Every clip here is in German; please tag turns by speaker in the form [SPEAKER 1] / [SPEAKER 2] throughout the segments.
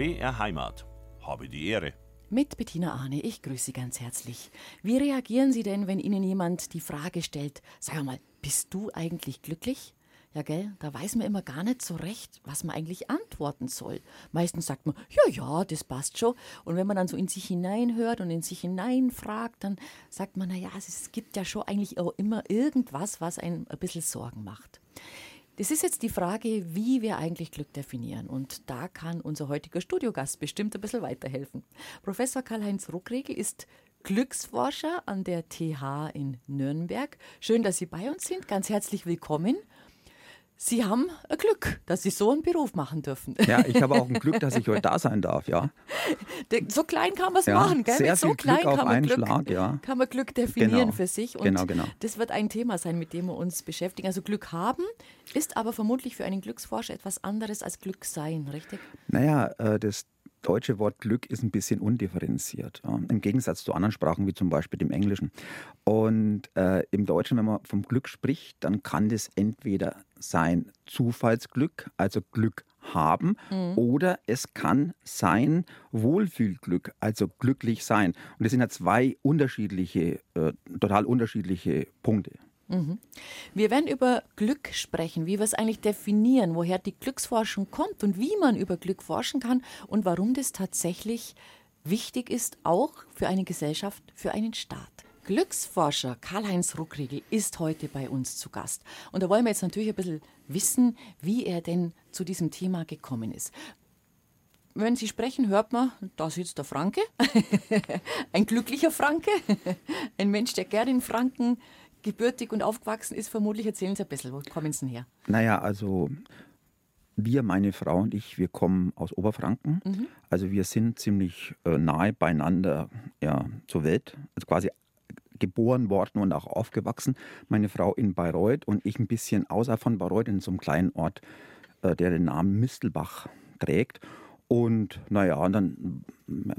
[SPEAKER 1] BR Heimat. Habe die Ehre.
[SPEAKER 2] Mit Bettina Arne, ich grüße Sie ganz herzlich. Wie reagieren Sie denn, wenn Ihnen jemand die Frage stellt, sag mal, bist du eigentlich glücklich? Ja, gell, da weiß man immer gar nicht so recht, was man eigentlich antworten soll. Meistens sagt man, ja, ja, das passt schon. Und wenn man dann so in sich hineinhört und in sich hineinfragt, dann sagt man, naja, es gibt ja schon eigentlich auch immer irgendwas, was einen ein bisschen Sorgen macht. Das ist jetzt die Frage, wie wir eigentlich Glück definieren. Und da kann unser heutiger Studiogast bestimmt ein bisschen weiterhelfen. Professor Karl-Heinz Ruckregel ist Glücksforscher an der TH in Nürnberg. Schön, dass Sie bei uns sind. Ganz herzlich willkommen. Sie haben ein Glück, dass Sie so einen Beruf machen dürfen.
[SPEAKER 3] Ja, ich habe auch ein Glück, dass ich heute da sein darf, ja.
[SPEAKER 2] So klein kann man es
[SPEAKER 3] ja,
[SPEAKER 2] machen, gell?
[SPEAKER 3] Sehr
[SPEAKER 2] Mit so
[SPEAKER 3] viel
[SPEAKER 2] klein
[SPEAKER 3] Glück
[SPEAKER 2] kann man Glück,
[SPEAKER 3] Schlag, ja.
[SPEAKER 2] kann man Glück definieren
[SPEAKER 3] Genau.
[SPEAKER 2] für sich. Und
[SPEAKER 3] Genau, genau.
[SPEAKER 2] das wird ein Thema sein, mit dem wir uns beschäftigen. Also Glück haben ist aber vermutlich für einen Glücksforscher etwas anderes als Glück sein, richtig?
[SPEAKER 3] Naja, äh, das deutsche Wort Glück ist ein bisschen undifferenziert. Ja. Im Gegensatz zu anderen Sprachen, wie zum Beispiel dem Englischen. Und äh, im Deutschen, wenn man vom Glück spricht, dann kann das entweder sein Zufallsglück, also Glück haben, oder es kann sein Wohlfühlglück, also glücklich sein. Und das sind ja zwei unterschiedliche, äh, total unterschiedliche Punkte.
[SPEAKER 2] Wir werden über Glück sprechen, wie wir es eigentlich definieren, woher die Glücksforschung kommt und wie man über Glück forschen kann und warum das tatsächlich wichtig ist, auch für eine Gesellschaft, für einen Staat. Glücksforscher Karl-Heinz Ruckriegel ist heute bei uns zu Gast. Und da wollen wir jetzt natürlich ein bisschen wissen, wie er denn zu diesem Thema gekommen ist. Wenn Sie sprechen, hört man, da sitzt der Franke, ein glücklicher Franke, ein Mensch, der gern in Franken gebürtig und aufgewachsen ist. Vermutlich erzählen Sie ein bisschen, wo kommen Sie denn her?
[SPEAKER 3] Naja, also wir, meine Frau und ich, wir kommen aus Oberfranken. Also wir sind ziemlich äh, nahe beieinander ja, zur Welt. Also quasi geboren worden und auch aufgewachsen. Meine Frau in Bayreuth und ich ein bisschen außerhalb von Bayreuth in so einem kleinen Ort, äh, der den Namen Mistelbach trägt. Und naja, und dann,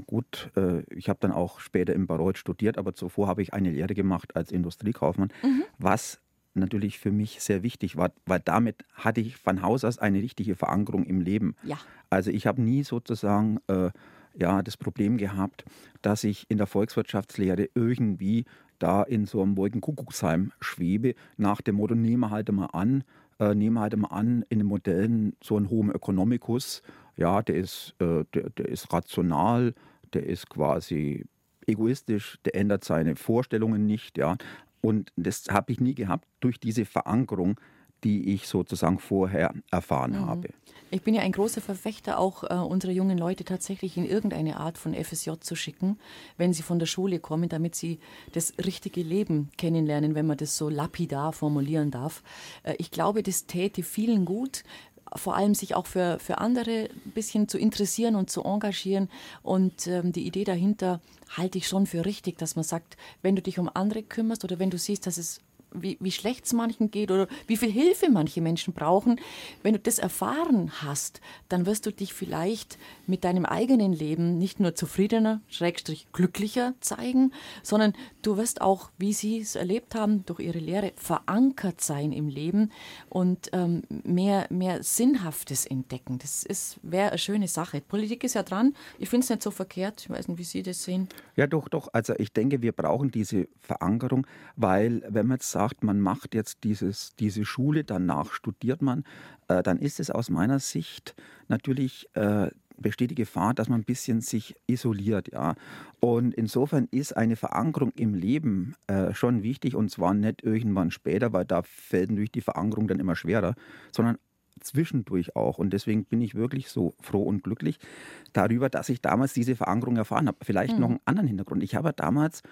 [SPEAKER 3] gut, äh, ich habe dann auch später in Bayreuth studiert, aber zuvor habe ich eine Lehre gemacht als Industriekaufmann, was natürlich für mich sehr wichtig war, weil damit hatte ich von Haus aus eine richtige Verankerung im Leben.
[SPEAKER 2] Ja.
[SPEAKER 3] Also ich habe nie sozusagen äh, ja, das Problem gehabt, dass ich in der Volkswirtschaftslehre irgendwie da in so einem Wolkenkuckucksheim schwebe, nach dem Motto, nehme halt mal an, äh, nehme halt mal an, in den Modellen so ein Homo economicus, ja, der ist, äh, der, der ist rational, der ist quasi egoistisch, der ändert seine Vorstellungen nicht, ja. Und das habe ich nie gehabt durch diese Verankerung, die ich sozusagen vorher erfahren habe.
[SPEAKER 2] Ich bin ja ein großer Verfechter, auch äh, unsere jungen Leute tatsächlich in irgendeine Art von FSJ zu schicken, wenn sie von der Schule kommen, damit sie das richtige Leben kennenlernen, wenn man das so lapidar formulieren darf. Äh, ich glaube, das täte vielen gut, vor allem sich auch für, für andere ein bisschen zu interessieren und zu engagieren. Und ähm, die Idee dahinter halte ich schon für richtig, dass man sagt, wenn du dich um andere kümmerst oder wenn du siehst, dass es wie, wie schlecht es manchen geht oder wie viel Hilfe manche Menschen brauchen. Wenn du das erfahren hast, dann wirst du dich vielleicht mit deinem eigenen Leben nicht nur zufriedener, schrägstrich glücklicher zeigen, sondern du wirst auch, wie sie es erlebt haben, durch ihre Lehre verankert sein im Leben und ähm, mehr, mehr Sinnhaftes entdecken. Das wäre eine schöne Sache. Politik ist ja dran. Ich finde es nicht so verkehrt. Ich weiß nicht, wie Sie das sehen.
[SPEAKER 3] Ja, doch, doch. Also ich denke, wir brauchen diese Verankerung, weil wenn man jetzt sagt, man macht jetzt dieses, diese Schule, danach studiert man, äh, dann ist es aus meiner Sicht natürlich äh, besteht die Gefahr, dass man ein bisschen sich isoliert, ja. Und insofern ist eine Verankerung im Leben äh, schon wichtig und zwar nicht irgendwann später, weil da fällt natürlich die Verankerung dann immer schwerer, sondern zwischendurch auch. Und deswegen bin ich wirklich so froh und glücklich darüber, dass ich damals diese Verankerung erfahren habe. Vielleicht noch einen anderen Hintergrund. Ich habe damals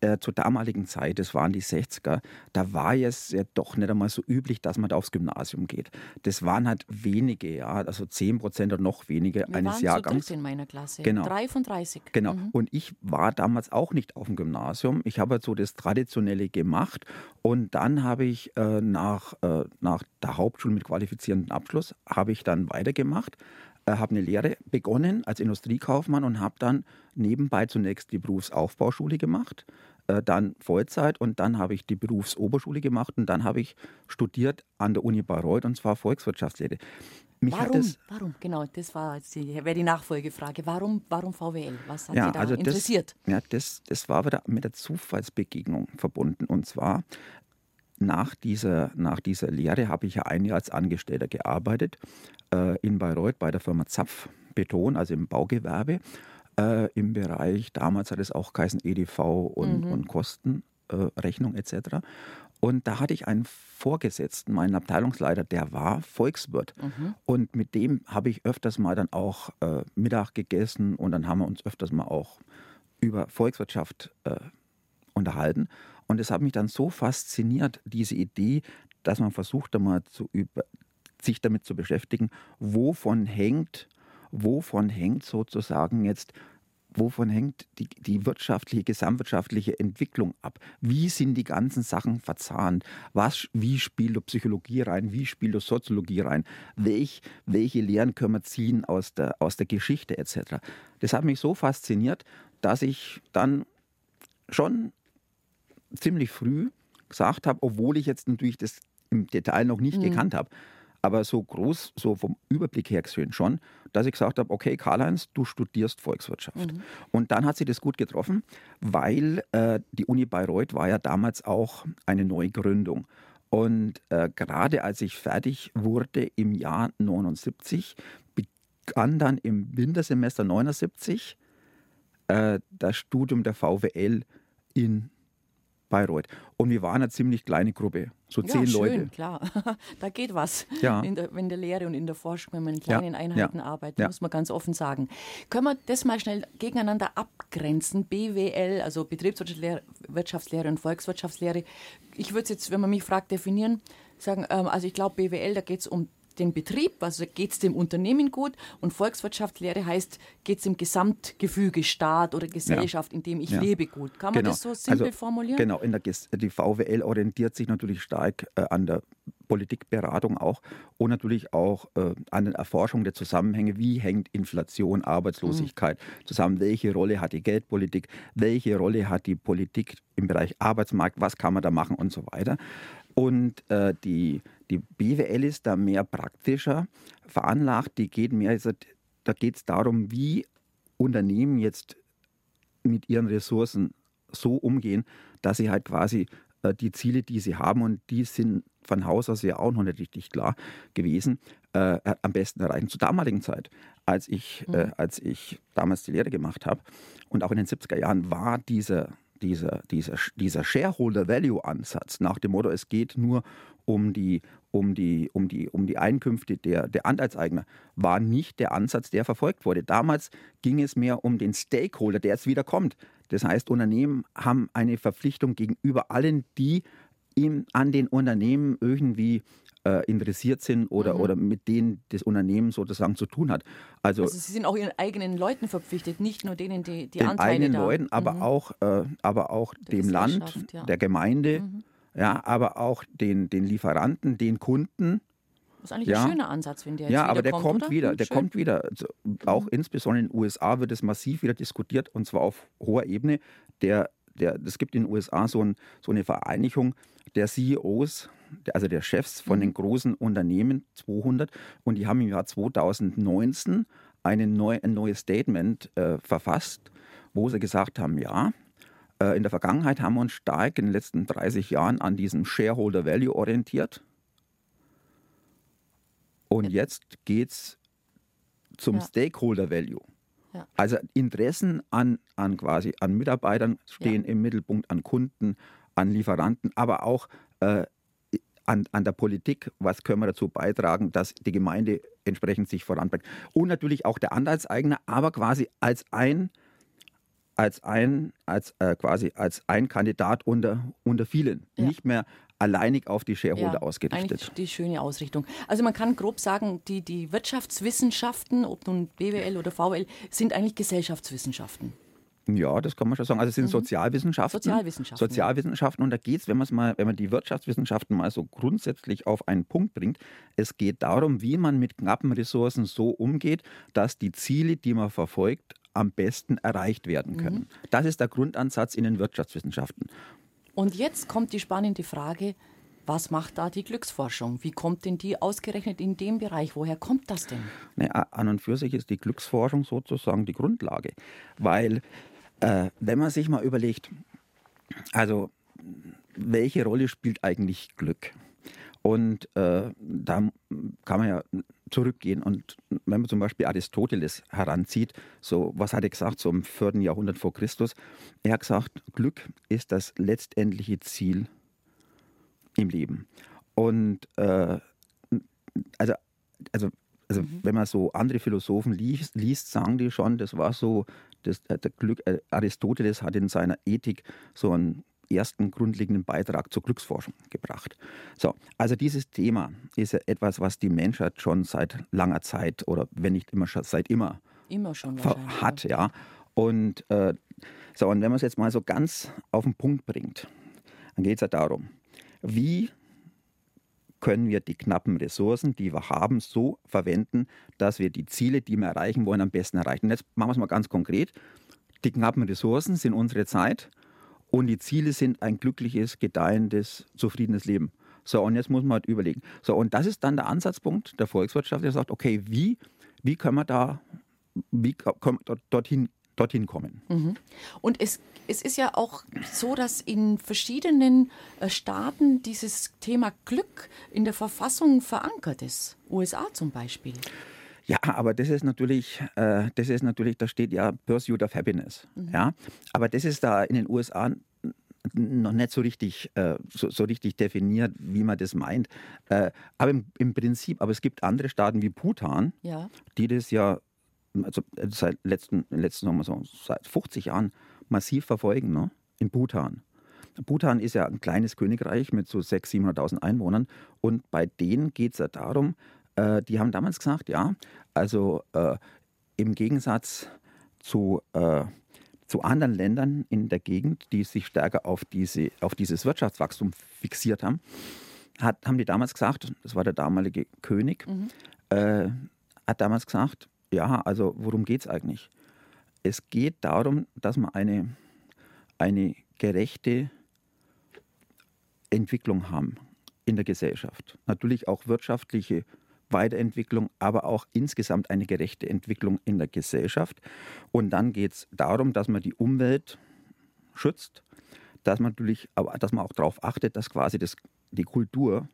[SPEAKER 3] äh, zur damaligen Zeit, das waren die 60er, da war es ja doch nicht einmal so üblich, dass man da aufs Gymnasium geht. Das waren halt wenige, ja, also 10 Prozent oder noch weniger
[SPEAKER 2] Wir
[SPEAKER 3] eines
[SPEAKER 2] waren
[SPEAKER 3] Jahrgangs.
[SPEAKER 2] zu dritt in meiner Klasse.
[SPEAKER 3] Genau.
[SPEAKER 2] Drei von 30.
[SPEAKER 3] Genau. Und ich war damals auch nicht auf dem Gymnasium. Ich habe halt so das Traditionelle gemacht. Und dann habe ich äh, nach, äh, nach der Hauptschule mit qualifizierendem Abschluss, habe ich dann weitergemacht, äh, habe eine Lehre begonnen als Industriekaufmann und habe dann nebenbei zunächst die Berufsaufbauschule gemacht, äh, dann Vollzeit und dann habe ich die Berufsoberschule gemacht und dann habe ich studiert an der Uni Bayreuth und zwar Volkswirtschaftslehre. Mich
[SPEAKER 2] warum? Warum? Genau, das war die, wäre die Nachfolgefrage. Warum, warum VWL? Was hat
[SPEAKER 3] ja,
[SPEAKER 2] Sie da
[SPEAKER 3] also
[SPEAKER 2] interessiert?
[SPEAKER 3] Das, ja, das, das war wieder mit der Zufallsbegegnung verbunden. Und zwar nach dieser, nach dieser Lehre habe ich ja ein Jahr als Angestellter gearbeitet äh, in Bayreuth bei der Firma Zapf Beton, also im Baugewerbe, äh, im Bereich, damals hat es auch geheißen EDV und, mhm. und Kostenrechnung äh, etc. Und da hatte ich einen Vorgesetzten, meinen Abteilungsleiter, der war Volkswirt. Mhm. Und mit dem habe ich öfters mal dann auch äh, Mittag gegessen und dann haben wir uns öfters mal auch über Volkswirtschaft äh, unterhalten. Und es hat mich dann so fasziniert, diese Idee, dass man versucht, einmal zu über, sich damit zu beschäftigen, wovon hängt, wovon hängt sozusagen jetzt wovon hängt die, die wirtschaftliche, gesamtwirtschaftliche Entwicklung ab? Wie sind die ganzen Sachen verzahnt? Was, wie spielt Psychologie rein? Wie spielt Soziologie rein? Welch, welche Lehren können wir ziehen aus der, aus der Geschichte etc.? Das hat mich so fasziniert, dass ich dann schon ziemlich früh gesagt habe, obwohl ich jetzt natürlich das im Detail noch nicht mhm. gekannt habe, aber so groß, so vom Überblick her gesehen schon, dass ich gesagt habe, okay, Karl-Heinz, du studierst Volkswirtschaft. Mhm. Und dann hat sie das gut getroffen, weil äh, die Uni Bayreuth war ja damals auch eine Neugründung. Und äh, gerade als ich fertig wurde im Jahr 79, begann dann im Wintersemester 79 äh, das Studium der VWL in Bayreuth. Und wir waren eine ziemlich kleine Gruppe, so
[SPEAKER 2] ja,
[SPEAKER 3] zehn
[SPEAKER 2] schön,
[SPEAKER 3] Leute.
[SPEAKER 2] klar. da geht was
[SPEAKER 3] ja.
[SPEAKER 2] in, der, in der Lehre und in der Forschung, wenn man in kleinen
[SPEAKER 3] ja.
[SPEAKER 2] Einheiten
[SPEAKER 3] ja.
[SPEAKER 2] arbeitet, muss man ganz offen sagen. Können wir das mal schnell gegeneinander abgrenzen? BWL, also Betriebswirtschaftslehre und Volkswirtschaftslehre. Ich würde es jetzt, wenn man mich fragt, definieren, sagen, ähm, also ich glaube, BWL, da geht es um den Betrieb, also geht es dem Unternehmen gut und Volkswirtschaftslehre heißt, geht es dem Gesamtgefüge Staat oder Gesellschaft, ja. in dem ich ja. lebe, gut. Kann
[SPEAKER 3] genau.
[SPEAKER 2] man das so simpel
[SPEAKER 3] also,
[SPEAKER 2] formulieren?
[SPEAKER 3] Genau, in der, die VWL orientiert sich natürlich stark äh, an der Politikberatung auch und natürlich auch äh, an der Erforschung der Zusammenhänge, wie hängt Inflation, Arbeitslosigkeit mhm. zusammen, welche Rolle hat die Geldpolitik, welche Rolle hat die Politik im Bereich Arbeitsmarkt, was kann man da machen und so weiter. Und äh, die, die BWL ist da mehr praktischer veranlagt. Die geht mehr, also, da geht es darum, wie Unternehmen jetzt mit ihren Ressourcen so umgehen, dass sie halt quasi äh, die Ziele, die sie haben, und die sind von Haus aus ja auch noch nicht richtig klar gewesen, äh, am besten erreichen. Zur damaligen Zeit, als ich, äh, mhm. als ich damals die Lehre gemacht habe und auch in den 70er Jahren, war dieser dieser, dieser, dieser Shareholder-Value-Ansatz nach dem Motto, es geht nur um die, um die, um die, um die Einkünfte der, der Anteilseigner, war nicht der Ansatz, der verfolgt wurde. Damals ging es mehr um den Stakeholder, der jetzt wieder kommt. Das heißt, Unternehmen haben eine Verpflichtung gegenüber allen, die ihm an den Unternehmen irgendwie äh, interessiert sind oder, mhm. oder mit denen das Unternehmen sozusagen zu tun hat.
[SPEAKER 2] Also, also, Sie sind auch Ihren eigenen Leuten verpflichtet, nicht nur denen, die die
[SPEAKER 3] den
[SPEAKER 2] Anteile
[SPEAKER 3] eigenen
[SPEAKER 2] da.
[SPEAKER 3] Leuten, aber
[SPEAKER 2] mhm.
[SPEAKER 3] auch, äh, aber auch dem Land, ja. der Gemeinde, mhm. Ja, aber auch den, den Lieferanten, den Kunden.
[SPEAKER 2] Das ist eigentlich
[SPEAKER 3] ja.
[SPEAKER 2] ein schöner Ansatz, wenn der
[SPEAKER 3] jetzt
[SPEAKER 2] Ja,
[SPEAKER 3] aber der
[SPEAKER 2] kommt,
[SPEAKER 3] kommt wieder,
[SPEAKER 2] Hm,
[SPEAKER 3] der
[SPEAKER 2] schön.
[SPEAKER 3] kommt wieder. Also auch
[SPEAKER 2] Mhm.
[SPEAKER 3] insbesondere in den USA wird es massiv wieder diskutiert und zwar auf hoher Ebene. Der, der, es gibt in den USA so, ein, so eine Vereinigung der CEOs, also der Chefs von
[SPEAKER 2] Mhm.
[SPEAKER 3] den großen Unternehmen, 200, und die haben im Jahr 2019 eine neu, ein neues Statement äh, verfasst, wo sie gesagt haben, ja, in der Vergangenheit haben wir uns stark in den letzten 30 Jahren an diesem Shareholder Value orientiert. Und
[SPEAKER 2] Ja.
[SPEAKER 3] jetzt geht es zum
[SPEAKER 2] Ja.
[SPEAKER 3] Stakeholder Value.
[SPEAKER 2] Ja.
[SPEAKER 3] Also Interessen an, an quasi an Mitarbeitern stehen im Mittelpunkt, an Kunden, an Lieferanten, aber auch äh, an, an der Politik, was können wir dazu beitragen, dass die Gemeinde entsprechend sich voranbringt. Und natürlich auch der Anteilseigner, aber quasi als ein, als ein, als äh, quasi als ein Kandidat unter, unter vielen.
[SPEAKER 2] Ja.
[SPEAKER 3] Nicht mehr alleinig auf die Shareholder
[SPEAKER 2] Ja,
[SPEAKER 3] ausgerichtet.
[SPEAKER 2] Eigentlich die schöne Ausrichtung. Also man kann grob sagen, die, die Wirtschaftswissenschaften, ob nun BWL oder VWL, sind eigentlich Gesellschaftswissenschaften.
[SPEAKER 3] Ja, das kann man schon sagen. Also es sind Sozialwissenschaften.
[SPEAKER 2] Mhm. Sozialwissenschaften,
[SPEAKER 3] Sozialwissenschaften. Und da geht es, wenn man es mal, wenn man die Wirtschaftswissenschaften mal so grundsätzlich auf einen Punkt bringt, es geht darum, wie man mit knappen Ressourcen so umgeht, dass die Ziele, die man verfolgt, am besten erreicht werden können.
[SPEAKER 2] Mhm.
[SPEAKER 3] Das ist der Grundansatz in den Wirtschaftswissenschaften.
[SPEAKER 2] Und jetzt kommt die spannende Frage, Was macht da die Glücksforschung? Wie kommt denn die ausgerechnet in dem Bereich? Woher kommt das denn?
[SPEAKER 3] Nee, an und für sich ist die Glücksforschung sozusagen die Grundlage. Weil, äh, wenn man sich mal überlegt, also welche Rolle spielt eigentlich Glück? Und äh, da kann man ja zurückgehen. Und wenn man zum Beispiel Aristoteles heranzieht, so was hat er gesagt, so im 4. Jahrhundert vor Christus, er hat gesagt, Glück ist das letztendliche Ziel im Leben. Und äh, also, also, also mhm. wenn man so andere Philosophen liest, liest, sagen die schon, das war so, das, der Glück, äh, Aristoteles hat in seiner Ethik so ein ersten grundlegenden Beitrag zur Glücksforschung gebracht. So, also dieses Thema ist ja etwas, was die Menschheit schon seit langer Zeit oder wenn nicht immer schon seit immer,
[SPEAKER 2] immer schon
[SPEAKER 3] hat, ja. Und äh, so, und wenn man es jetzt mal so ganz auf den Punkt bringt, dann geht es ja darum, wie können wir die knappen Ressourcen, die wir haben, so verwenden, dass wir die Ziele, die wir erreichen wollen, am besten erreichen. Und jetzt machen wir es mal ganz konkret. Die knappen Ressourcen sind unsere Zeit und die Ziele sind ein glückliches, gedeihendes, zufriedenes Leben. So, und jetzt muss man halt überlegen. So, und das ist dann der Ansatzpunkt der Volkswirtschaft, der sagt, okay, wie, wie können wir da, wie können wir dorthin, dorthin kommen?
[SPEAKER 2] Mhm. Und es, es ist ja auch so, dass in verschiedenen äh, Staaten dieses Thema Glück in der Verfassung verankert ist. USA zum Beispiel.
[SPEAKER 3] Ja, aber das ist natürlich, äh, das ist natürlich, da steht ja Pursuit of Happiness. Mhm. Ja, aber das ist da in den USA noch nicht so richtig, äh, so, so, richtig definiert, wie man das meint. Äh, aber im, im, Prinzip, aber es gibt andere Staaten wie Bhutan, ja. die das ja also äh, seit letzten, letzten so, seit 50 Jahren massiv verfolgen, ne? in Bhutan. Bhutan ist ja ein kleines Königreich mit so 600.000, 700.000 Einwohnern und bei denen geht es ja darum, äh, die haben damals gesagt, ja, also äh, im Gegensatz zu, äh, zu anderen Ländern in der Gegend, die sich stärker auf, diese, auf dieses Wirtschaftswachstum fixiert haben, hat, haben die damals gesagt, das war der damalige König, mhm. äh, hat damals gesagt, ja, also worum geht es eigentlich? Es geht darum, dass man eine, eine gerechte Entwicklung haben in der Gesellschaft. Natürlich auch wirtschaftliche Weiterentwicklung, aber auch insgesamt eine gerechte Entwicklung in der Gesellschaft. Und dann geht es darum, dass man die Umwelt schützt, dass man natürlich, aber dass man auch darauf achtet, dass quasi das, die Kultur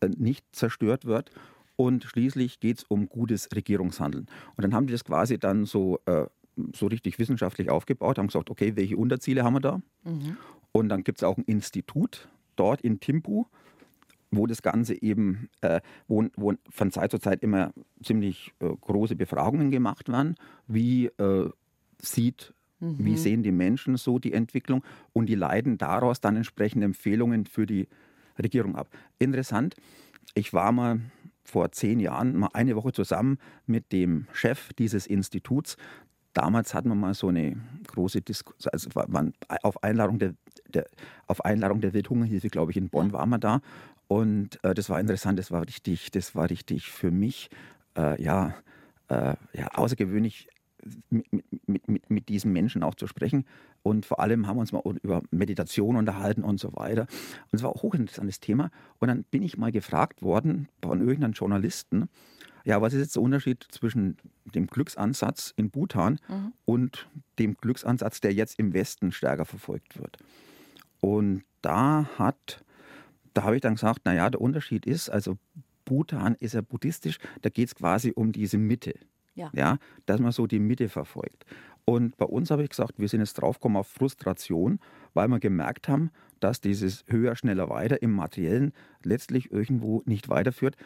[SPEAKER 3] äh, nicht zerstört wird. Und schließlich geht es um gutes Regierungshandeln. Und dann haben die das quasi dann so, äh, so richtig wissenschaftlich aufgebaut, haben gesagt, okay, welche Unterziele haben wir da? Mhm. Und dann gibt es auch ein Institut dort in Timpu, wo das Ganze eben, äh, wo, wo, von Zeit zu Zeit immer ziemlich äh, große Befragungen gemacht werden. Wie äh, sieht, mhm. wie sehen die Menschen so die Entwicklung und die leiten daraus dann entsprechende Empfehlungen für die Regierung ab. Interessant, ich war mal vor zehn Jahren mal eine Woche zusammen mit dem Chef dieses Instituts. Damals hatten wir mal so eine große Diskussion, also auf Einladung der, der, auf Einladung der Welthungerhilfe, glaube ich, in Bonn waren wir da. Und äh, das war interessant, das war richtig, das war richtig für mich äh, ja, äh, ja, außergewöhnlich mit, mit, mit, mit diesen Menschen auch zu sprechen. Und vor allem haben wir uns mal über Meditation unterhalten und so weiter. Und es war auch ein hochinteressantes Thema. Und dann bin ich mal gefragt worden von irgendeinem Journalisten, ja, was ist jetzt der Unterschied zwischen dem Glücksansatz in Bhutan mhm. und dem Glücksansatz, der jetzt im Westen stärker verfolgt wird? Und da hat da habe ich dann gesagt, naja, der Unterschied ist, also Bhutan ist ja buddhistisch, da geht es quasi um diese Mitte. Ja. ja. Dass man so die Mitte verfolgt. Und bei uns habe ich gesagt, wir sind jetzt draufgekommen auf Frustration, weil wir gemerkt haben, dass dieses höher, schneller, weiter im Materiellen letztlich irgendwo nicht weiterführt,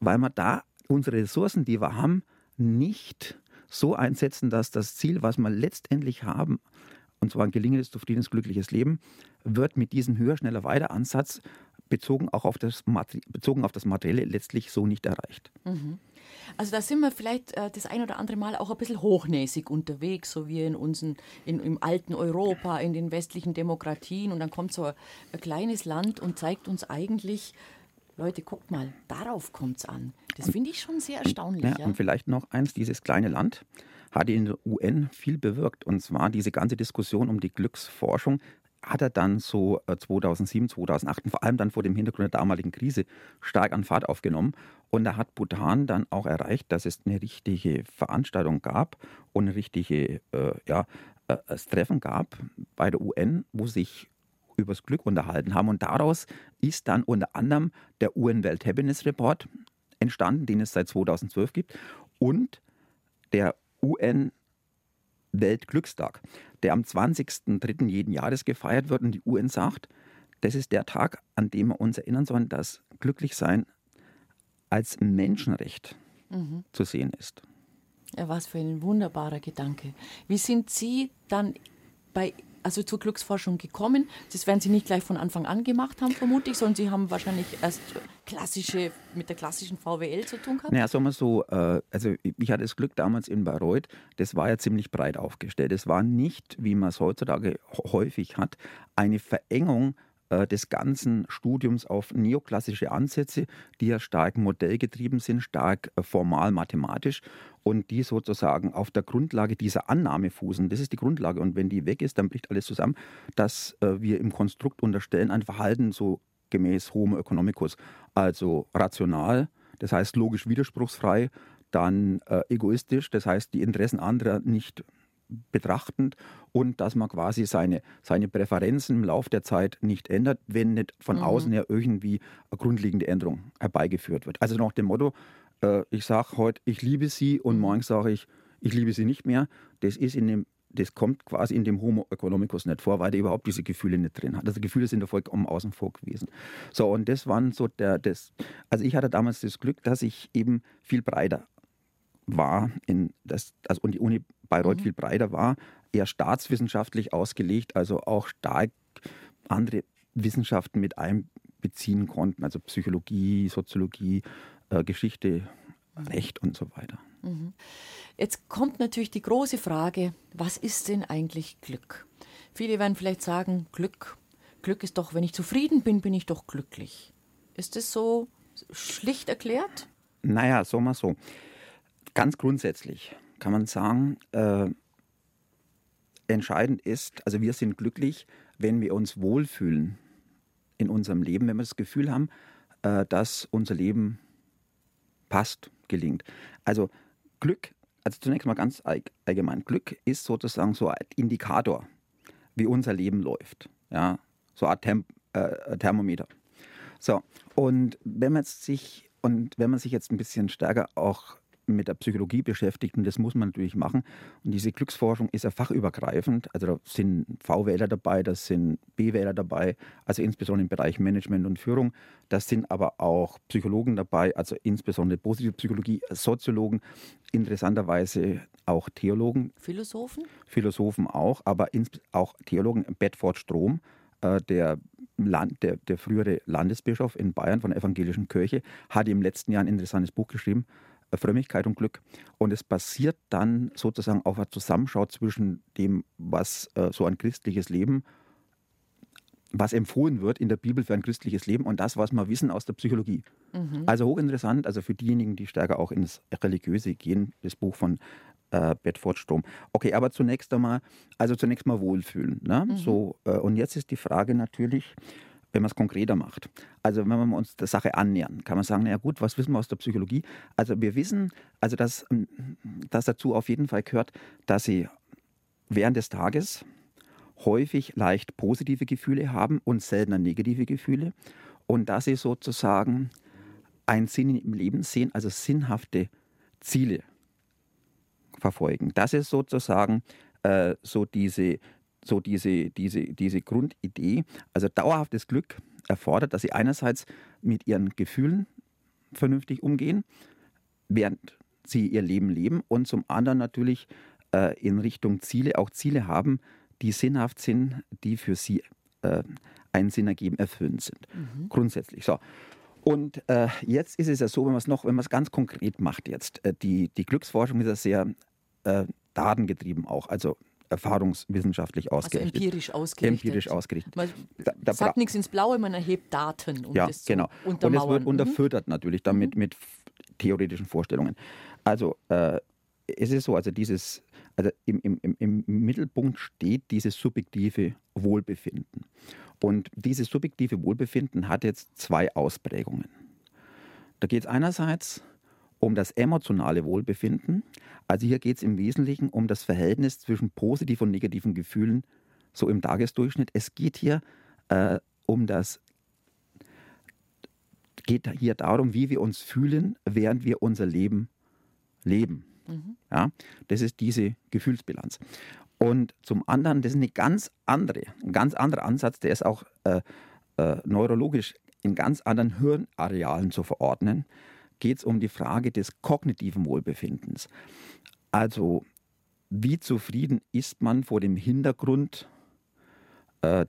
[SPEAKER 3] weil wir da unsere Ressourcen, die wir haben, nicht so einsetzen, dass das Ziel, was wir letztendlich haben, und zwar ein gelingendes, zufriedenes, glückliches Leben, wird mit diesem höher, schneller, weiter Ansatz bezogen auch auf das, bezogen auf das Materielle letztlich so nicht erreicht.
[SPEAKER 2] Mhm. Also da sind wir vielleicht äh, das ein oder andere Mal auch ein bisschen hochnäsig unterwegs, so wie in unseren, in, im alten Europa, in den westlichen Demokratien. Und dann kommt so ein, ein kleines Land und zeigt uns eigentlich, Leute, guckt mal, darauf kommt es an. Das finde ich schon sehr erstaunlich. Ja,
[SPEAKER 3] ja. Und vielleicht noch eins, dieses kleine Land hat in der UN viel bewirkt. Und zwar diese ganze Diskussion um die Glücksforschung hat er dann so 2007, äh, 2008 vor allem dann vor dem Hintergrund der damaligen Krise stark an Fahrt aufgenommen. Und da hat Bhutan dann auch erreicht, dass es eine richtige Veranstaltung gab und ein richtige äh, ja, äh, Treffen gab bei der UN, wo sich übers Glück unterhalten haben. Und daraus ist dann unter anderem der UN World Happiness Report entstanden, den es seit 2012 gibt, und der UN Weltglückstag, der am 20.03. jeden Jahres gefeiert wird und die UN sagt, das ist der Tag, an dem wir uns erinnern sollen, dass Glücklichsein als Menschenrecht mhm. zu sehen ist.
[SPEAKER 2] Ja, was für ein wunderbarer Gedanke. Wie sind Sie dann bei also zur Glücksforschung gekommen. Das werden Sie nicht gleich von Anfang an gemacht haben, vermutlich, sondern Sie haben wahrscheinlich erst klassische, mit der klassischen VWL zu tun gehabt.
[SPEAKER 3] Naja, sagen wir so, äh, also ich hatte das Glück damals in Bayreuth, das war ja ziemlich breit aufgestellt. Es war nicht, wie man es heutzutage häufig hat, eine Verengung äh, des ganzen Studiums auf neoklassische Ansätze, die ja stark modellgetrieben sind, stark äh, formal mathematisch und die sozusagen auf der Grundlage dieser Annahme fußen. Das ist die Grundlage. Und wenn die weg ist, dann bricht alles zusammen, dass äh, wir im Konstrukt unterstellen ein Verhalten so gemäß Homo economicus, also rational, das heißt logisch widerspruchsfrei, dann egoistisch, das heißt die Interessen anderer nicht betrachtend und dass man quasi seine, seine Präferenzen im Laufe der Zeit nicht ändert, wenn nicht von mhm. außen her irgendwie eine grundlegende Änderung herbeigeführt wird. Also nach dem Motto, äh, ich sage heute, ich liebe sie und mhm. morgen sage ich, ich liebe sie nicht mehr. Das ist in dem das kommt quasi in dem Homo economicus nicht vor, weil der überhaupt diese Gefühle nicht drin hat. Also Gefühle sind da vollkommen außen vor gewesen. So, und das waren so der, das, also ich hatte damals das Glück, dass ich eben viel breiter war, in das, also und die Uni Bayreuth mhm. viel breiter war, eher staatswissenschaftlich ausgelegt, also auch stark andere Wissenschaften mit einbeziehen konnten, also Psychologie, Soziologie, äh, Geschichte. Recht und so weiter.
[SPEAKER 2] Mhm. Jetzt kommt natürlich die große Frage, was ist denn eigentlich Glück? Viele werden vielleicht sagen, Glück, Glück ist doch, wenn ich zufrieden bin, bin ich doch glücklich. Ist das so schlicht erklärt?
[SPEAKER 3] Naja, so mal so. Ganz grundsätzlich kann man sagen, äh, entscheidend ist, also wir sind glücklich, wenn wir uns wohlfühlen in unserem Leben, wenn wir das Gefühl haben, äh, dass unser Leben passt, gelingt. Also Glück, also zunächst mal ganz allgemein, Glück ist sozusagen so ein Indikator, wie unser Leben läuft. Ja, so eine Art Tem äh, Thermometer. So, und wenn man sich und wenn man sich jetzt ein bisschen stärker auch mit der Psychologie beschäftigt und das muss man natürlich machen. Und diese Glücksforschung ist ja fachübergreifend. Also da sind V-Wähler dabei, da sind B-Wähler dabei, also insbesondere im Bereich Management und Führung. Da sind aber auch Psychologen dabei, also insbesondere positive Psychologie, Soziologen, interessanterweise auch Theologen.
[SPEAKER 2] Philosophen?
[SPEAKER 3] Philosophen auch, aber auch Theologen. Bedford Strom, äh, der Land, der, der frühere Landesbischof in Bayern von der evangelischen Kirche, hat im letzten Jahr ein interessantes Buch geschrieben, Frömmigkeit und Glück. Und es passiert dann sozusagen auf einer Zusammenschau zwischen dem, was äh, so ein christliches Leben, was empfohlen wird in der Bibel für ein christliches Leben und das, was wir wissen aus der Psychologie. Mhm. Also hochinteressant, also für diejenigen, die stärker auch ins Religiöse gehen, das Buch von äh, Bedford Strom. Okay, aber zunächst einmal, also zunächst mal wohlfühlen. Ne? Mhm. So, äh, und jetzt ist die Frage natürlich, wenn man es konkreter macht. Also wenn wir uns der Sache annähern, kann man sagen, na ja gut, was wissen wir aus der Psychologie? Also wir wissen, also dass, dass dazu auf jeden Fall gehört, dass sie während des Tages häufig leicht positive Gefühle haben und seltener negative Gefühle und dass sie sozusagen einen Sinn im Leben sehen, also sinnhafte Ziele verfolgen. Das ist sozusagen äh, so diese so diese, diese, diese Grundidee. Also dauerhaftes Glück erfordert, dass sie einerseits mit ihren Gefühlen vernünftig umgehen, während sie ihr Leben leben und zum anderen natürlich äh, in Richtung Ziele auch Ziele haben, die sinnhaft sind, die für sie äh, einen Sinn ergeben, erfüllend sind. Mhm. Grundsätzlich. So. Und äh, jetzt ist es ja so, wenn man es noch, wenn man es ganz konkret macht jetzt, äh, die, die Glücksforschung ist ja sehr äh, datengetrieben auch. Also erfahrungswissenschaftlich also ausgerichtet.
[SPEAKER 2] Also empirisch ausgerichtet.
[SPEAKER 3] Empirisch ausgerichtet.
[SPEAKER 2] Man da, da sagt nichts ins Blaue, man erhebt Daten,
[SPEAKER 3] um ja, das genau. zu untermauern. Und es wird mhm. unterfüttert natürlich damit mhm. mit theoretischen Vorstellungen. Also äh, es ist so, also dieses, also im, im, im Mittelpunkt steht dieses subjektive Wohlbefinden. Und dieses subjektive Wohlbefinden hat jetzt zwei Ausprägungen. Da geht es einerseits um das emotionale Wohlbefinden. Also hier geht es im Wesentlichen um das Verhältnis zwischen positiven und negativen Gefühlen so im Tagesdurchschnitt. Es geht hier äh, um das geht hier darum, wie wir uns fühlen, während wir unser Leben leben. Mhm. Ja, das ist diese Gefühlsbilanz. Und zum anderen, das ist eine ganz andere, ein ganz anderer Ansatz, der ist auch äh, äh, neurologisch in ganz anderen Hirnarealen zu verordnen, geht es um die Frage des kognitiven Wohlbefindens. Also, wie zufrieden ist man vor dem Hintergrund, äh,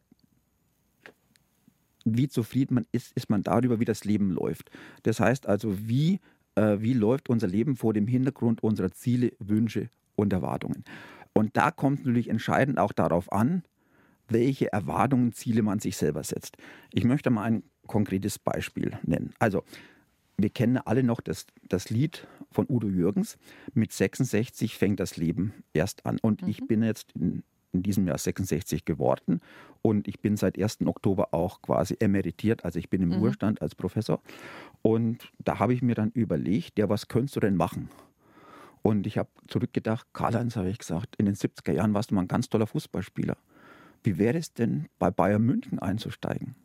[SPEAKER 3] wie zufrieden man ist, ist man darüber, wie das Leben läuft. Das heißt also, wie, äh, wie läuft unser Leben vor dem Hintergrund unserer Ziele, Wünsche und Erwartungen. Und da kommt natürlich entscheidend auch darauf an, welche Erwartungen, Ziele man sich selber setzt. Ich möchte mal ein konkretes Beispiel nennen. Also, wir kennen alle noch das, das Lied von Udo Jürgens. Mit 66 fängt das Leben erst an. Und mhm. ich bin jetzt in, in, diesem Jahr 66 geworden und ich bin seit 1. Oktober auch quasi emeritiert. Also ich bin im mhm. Ruhestand als Professor. Und da habe ich mir dann überlegt, ja, was könntest du denn machen? Und ich habe zurückgedacht, Karl-Heinz, habe ich gesagt, in den 70er Jahren warst du mal ein ganz toller Fußballspieler. Wie wäre es denn, bei Bayern München einzusteigen?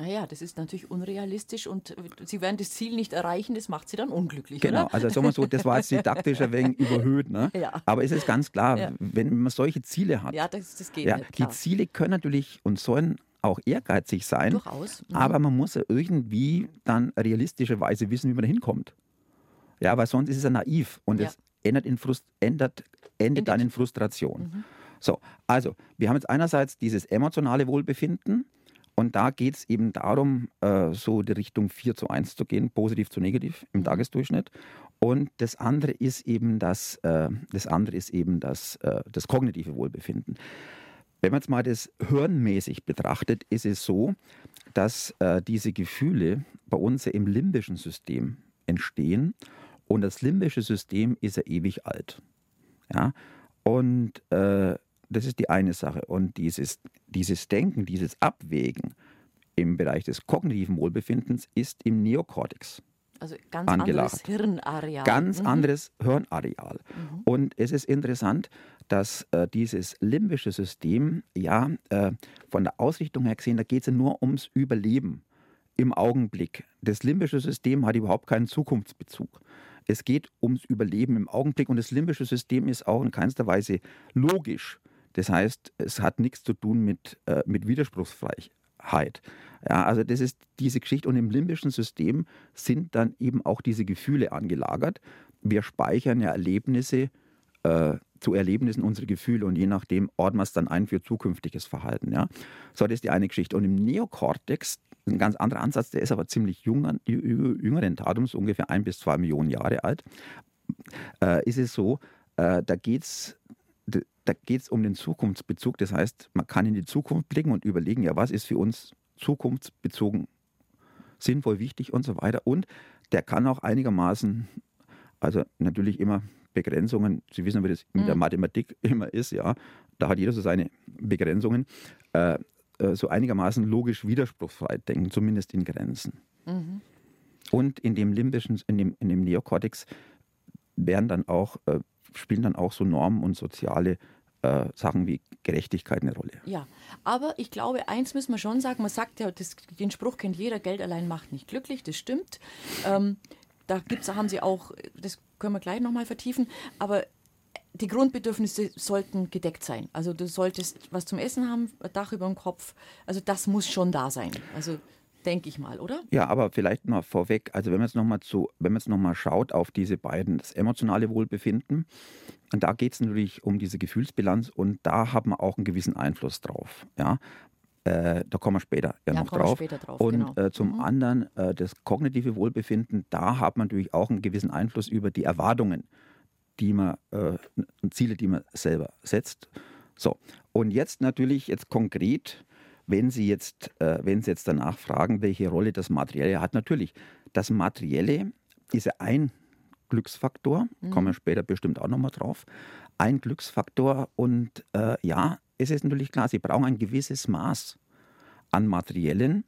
[SPEAKER 2] Naja, das ist natürlich unrealistisch und Sie werden das Ziel nicht erreichen, das macht Sie dann unglücklich.
[SPEAKER 3] Genau,
[SPEAKER 2] oder?
[SPEAKER 3] also sagen wir so, das war jetzt didaktisch ein wenig überhöht. Ne?
[SPEAKER 2] Ja.
[SPEAKER 3] Aber es ist ganz klar, ja. wenn man solche Ziele hat,
[SPEAKER 2] ja, das, das geht
[SPEAKER 3] ja,
[SPEAKER 2] nicht,
[SPEAKER 3] die Ziele können natürlich und sollen auch ehrgeizig sein,
[SPEAKER 2] Durchaus.
[SPEAKER 3] Mhm. aber man muss ja irgendwie dann realistischerweise wissen, wie man da hinkommt. Ja, weil sonst ist es ja naiv und es ändert in Frust, ändert, endet dann in Frustration. Mhm. So, also wir haben jetzt einerseits dieses emotionale Wohlbefinden, und da geht es eben darum, äh, so die Richtung 4 zu 1 zu gehen, positiv zu negativ im. Tagesdurchschnitt. Und das andere ist eben das, äh, das andere ist eben das, äh, das kognitive Wohlbefinden. Wenn man jetzt mal das hirnmäßig betrachtet, ist es so, dass diese Gefühle bei uns im limbischen System entstehen. Und das limbische System ist ja ewig alt. Ja? Und das ist die eine Sache. Und dieses, dieses Denken, dieses Abwägen im Bereich des kognitiven Wohlbefindens ist im Neokortex.
[SPEAKER 2] Also ganz
[SPEAKER 3] angelagert.
[SPEAKER 2] anderes Hirnareal.
[SPEAKER 3] Ganz
[SPEAKER 2] mhm.
[SPEAKER 3] anderes Hirnareal. Mhm. Und es ist interessant, dass äh, dieses limbische System, ja, äh, von der Ausrichtung her gesehen, da geht es ja nur ums Überleben im Augenblick. Das limbische System hat überhaupt keinen Zukunftsbezug. Es geht ums Überleben im Augenblick und das limbische System ist auch in keinster Weise logisch. Das heißt, es hat nichts zu tun mit, äh, mit Widerspruchsfreiheit. Ja, also das ist diese Geschichte. Und im limbischen System sind dann eben auch diese Gefühle angelagert. Wir speichern ja Erlebnisse äh, zu Erlebnissen unsere Gefühle und je nachdem ordnen wir es dann ein für zukünftiges Verhalten. Ja? So, das ist die eine Geschichte. Und im Neokortex, ein ganz anderer Ansatz, der ist aber ziemlich jünger, jüngeren Datums, ungefähr ein bis zwei Millionen Jahre alt, äh, ist es so, äh, da geht es da geht es um den Zukunftsbezug. Das heißt, man kann in die Zukunft blicken und überlegen, ja, was ist für uns zukunftsbezogen sinnvoll, wichtig und so weiter. Und der kann auch einigermaßen, also natürlich immer Begrenzungen, Sie wissen, wie das mit der mhm. Mathematik immer ist, ja, da hat jeder so seine Begrenzungen, äh, äh, so einigermaßen logisch widerspruchsfrei denken, zumindest in Grenzen. Mhm. Und in dem limbischen, in dem, in dem Neokortex werden dann auch äh, spielen dann auch so Normen und soziale äh, Sachen wie Gerechtigkeit eine Rolle.
[SPEAKER 2] Ja, aber ich glaube, eins müssen wir schon sagen, man sagt ja, das, den Spruch kennt jeder, Geld allein macht nicht glücklich, das stimmt. Ähm, da gibt's, haben sie auch, das können wir gleich nochmal vertiefen, aber die Grundbedürfnisse sollten gedeckt sein. Also du solltest was zum Essen haben, ein Dach über dem Kopf, also das muss schon da sein. Also denke ich mal, oder?
[SPEAKER 3] Ja, aber vielleicht mal vorweg, also wenn man jetzt nochmal zu, wenn man jetzt nochmal schaut auf diese beiden, das emotionale Wohlbefinden, und da geht es natürlich um diese Gefühlsbilanz und da haben wir auch einen gewissen Einfluss drauf. Ja? Äh, da kommen wir später ja, ja noch drauf.
[SPEAKER 2] drauf.
[SPEAKER 3] Und
[SPEAKER 2] genau.
[SPEAKER 3] äh, zum mhm. anderen äh, das kognitive Wohlbefinden, da hat man natürlich auch einen gewissen Einfluss über die Erwartungen, die man, äh, Ziele, die man selber setzt. So, und jetzt natürlich jetzt konkret wenn Sie jetzt, äh, wenn Sie jetzt danach fragen, welche Rolle das Materielle hat, natürlich, das Materielle ist ja ein Glücksfaktor, mhm. kommen wir später bestimmt auch nochmal drauf. Ein Glücksfaktor und äh, ja, es ist natürlich klar, sie brauchen ein gewisses Maß an materiellen,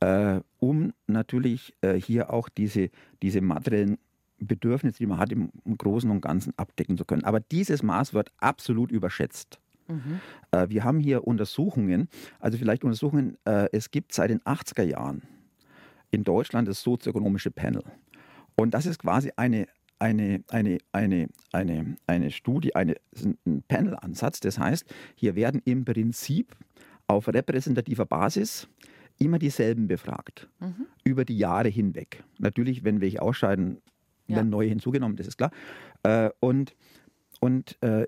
[SPEAKER 3] äh, um natürlich äh, hier auch diese, diese materiellen Bedürfnisse, die man hat, im, im, Großen und Ganzen abdecken zu können. Aber dieses Maß wird absolut überschätzt. Mhm. Äh, wir haben hier Untersuchungen, also vielleicht Untersuchungen, äh, es gibt seit den 80er Jahren in Deutschland das sozioökonomische Panel. Und das ist quasi eine, eine, eine, eine, eine, eine Studie, eine, ein Panel-Ansatz. Das heißt, hier werden im Prinzip auf repräsentativer Basis immer dieselben befragt, mhm. über die Jahre hinweg. Natürlich, wenn welche ausscheiden, ja. werden neue hinzugenommen, das ist klar. Äh, und und äh,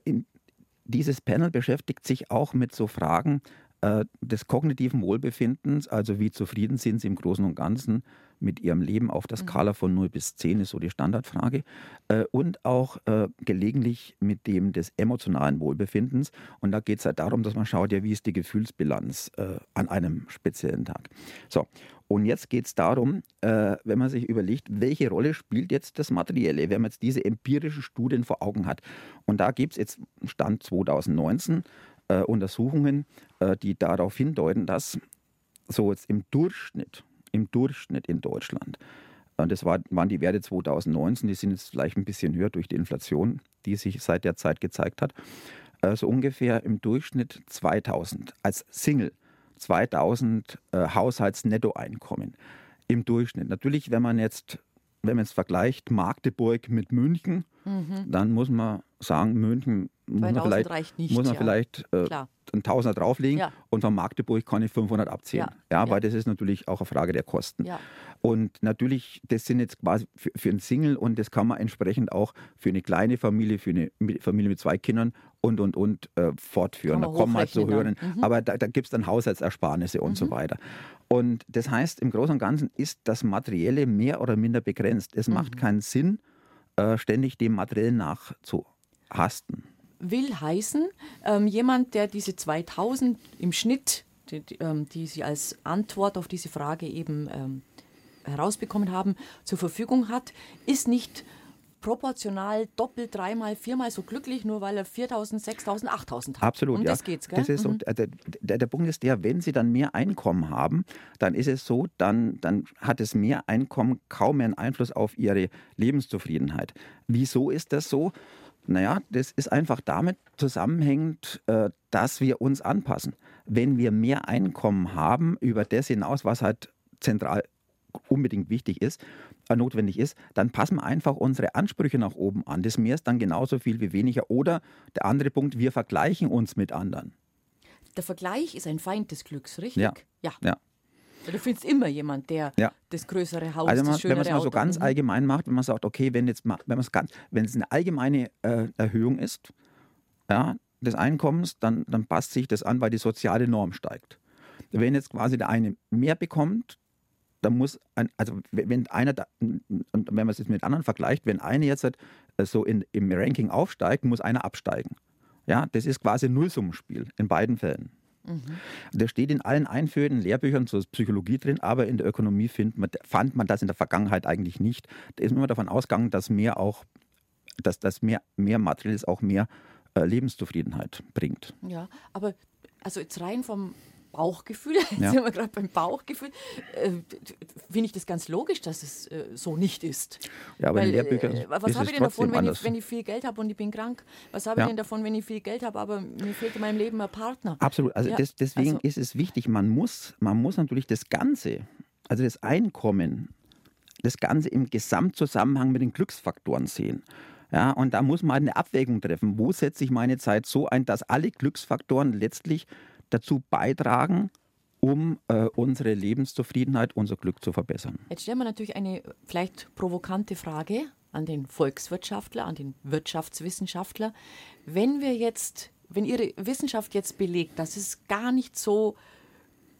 [SPEAKER 3] dieses Panel beschäftigt sich auch mit so Fragen äh, des kognitiven Wohlbefindens, also wie zufrieden sind Sie im Großen und Ganzen mit Ihrem Leben auf der mhm. Skala von 0 bis 10 ist so die Standardfrage. Äh, und auch äh, gelegentlich mit dem des emotionalen Wohlbefindens. Und da geht es halt darum, dass man schaut, ja, wie ist die Gefühlsbilanz äh, an einem speziellen Tag. So, und jetzt geht es darum, äh, wenn man sich überlegt, welche Rolle spielt jetzt das Materielle, wenn man jetzt diese empirischen Studien vor Augen hat. Und da gibt es jetzt Stand 2019 äh, Untersuchungen, äh, die darauf hindeuten, dass so jetzt im Durchschnitt, im Durchschnitt in Deutschland, und das war, waren die Werte 2019, die sind jetzt vielleicht ein bisschen höher durch die Inflation, die sich seit der Zeit gezeigt hat, äh, so ungefähr im Durchschnitt 2000 als Single 2000 äh, Haushaltsnettoeinkommen im Durchschnitt. Natürlich, wenn man jetzt wenn man jetzt vergleicht Magdeburg mit München, mhm. dann muss man sagen, München muss man vielleicht, nicht, muss man ja. vielleicht äh, einen Tausender drauflegen ja. und von Magdeburg kann ich 500 abziehen. Ja. ja, weil das ist natürlich auch eine Frage der Kosten. Und natürlich, das sind jetzt quasi für, für einen Single und das kann man entsprechend auch für eine kleine Familie, für eine Familie mit zwei Kindern und, und, und äh, fortführen. Da kommen wir zu hören. Mhm. Aber da, da gibt es dann Haushaltsersparnisse und mhm. so weiter. Und das heißt, im Großen und Ganzen ist das Materielle mehr oder minder begrenzt. Es mhm. macht keinen Sinn, äh, ständig dem Materiellen nachzuhasten.
[SPEAKER 2] Will heißen, ähm, jemand, der diese 2000 im Schnitt, die, die, ähm, die, Sie als Antwort auf diese Frage eben ähm, herausbekommen haben, zur Verfügung hat, ist nicht proportional doppelt, dreimal, viermal so glücklich, nur weil er 4.000, 6.000, 8.000 hat.
[SPEAKER 3] Absolut,
[SPEAKER 2] um
[SPEAKER 3] ja.
[SPEAKER 2] das
[SPEAKER 3] geht's, gell? Das ist so, mhm. der, der, der, Punkt ist der, wenn Sie dann mehr Einkommen haben, dann ist es so, dann, dann hat es mehr Einkommen kaum mehr einen Einfluss auf Ihre Lebenszufriedenheit. Wieso ist das so? Naja, das ist einfach damit zusammenhängend, äh, dass wir uns anpassen. Wenn wir mehr Einkommen haben über das hinaus, was halt zentral unbedingt wichtig ist, äh, notwendig ist, dann passen wir einfach unsere Ansprüche nach oben an. Das mehr ist dann genauso viel wie weniger. Oder der andere Punkt, wir vergleichen uns mit anderen.
[SPEAKER 2] Der Vergleich ist ein Feind des Glücks, richtig?
[SPEAKER 3] Ja. ja. ja.
[SPEAKER 2] Du findest immer jemand, der ja. das größere Haus,
[SPEAKER 3] also
[SPEAKER 2] das
[SPEAKER 3] Wenn man es mal so ganz allgemein macht, wenn man sagt, okay, wenn jetzt mal, wenn ganz, wenn es eine allgemeine äh, Erhöhung ist, ja, des Einkommens, dann, dann passt sich das an, weil die soziale Norm steigt. Wenn jetzt quasi der eine mehr bekommt, da muss, ein, also wenn einer, da, und wenn man es jetzt mit anderen vergleicht, wenn einer jetzt halt, äh, so in, im Ranking aufsteigt, muss einer absteigen. Ja, das ist quasi ein Nullsummenspiel in beiden Fällen. Mhm. Das steht in allen einführenden Lehrbüchern zur Psychologie drin, aber in der Ökonomie man, fand man das in der Vergangenheit eigentlich nicht. Da ist man immer davon ausgegangen, dass mehr auch, dass das mehr, mehr Materielles auch mehr äh, Lebenszufriedenheit bringt.
[SPEAKER 2] Ja, aber also jetzt rein vom Bauchgefühl, jetzt ja. sind wir gerade beim Bauchgefühl, äh, finde ich das ganz logisch, dass es äh, so nicht ist.
[SPEAKER 3] Ja, aber Weil, Lehrbücher äh,
[SPEAKER 2] was habe ich denn davon, wenn ich, wenn ich, viel Geld habe und ich bin krank? Was habe ja. ich denn davon, wenn ich viel Geld habe, aber mir fehlt in meinem Leben ein Partner?
[SPEAKER 3] Absolut, also ja. das, deswegen also, ist es wichtig, man muss, man muss natürlich das Ganze, also das Einkommen, das Ganze im Gesamtzusammenhang mit den Glücksfaktoren sehen. Ja, und da muss man eine Abwägung treffen. Wo setze ich meine Zeit so ein, dass alle Glücksfaktoren letztlich dazu beitragen, um äh, unsere Lebenszufriedenheit, unser Glück zu verbessern.
[SPEAKER 2] Jetzt stellen wir natürlich eine vielleicht provokante Frage an den Volkswirtschaftler, an den Wirtschaftswissenschaftler. Wenn wir jetzt, wenn Ihre Wissenschaft jetzt belegt, dass es gar nicht so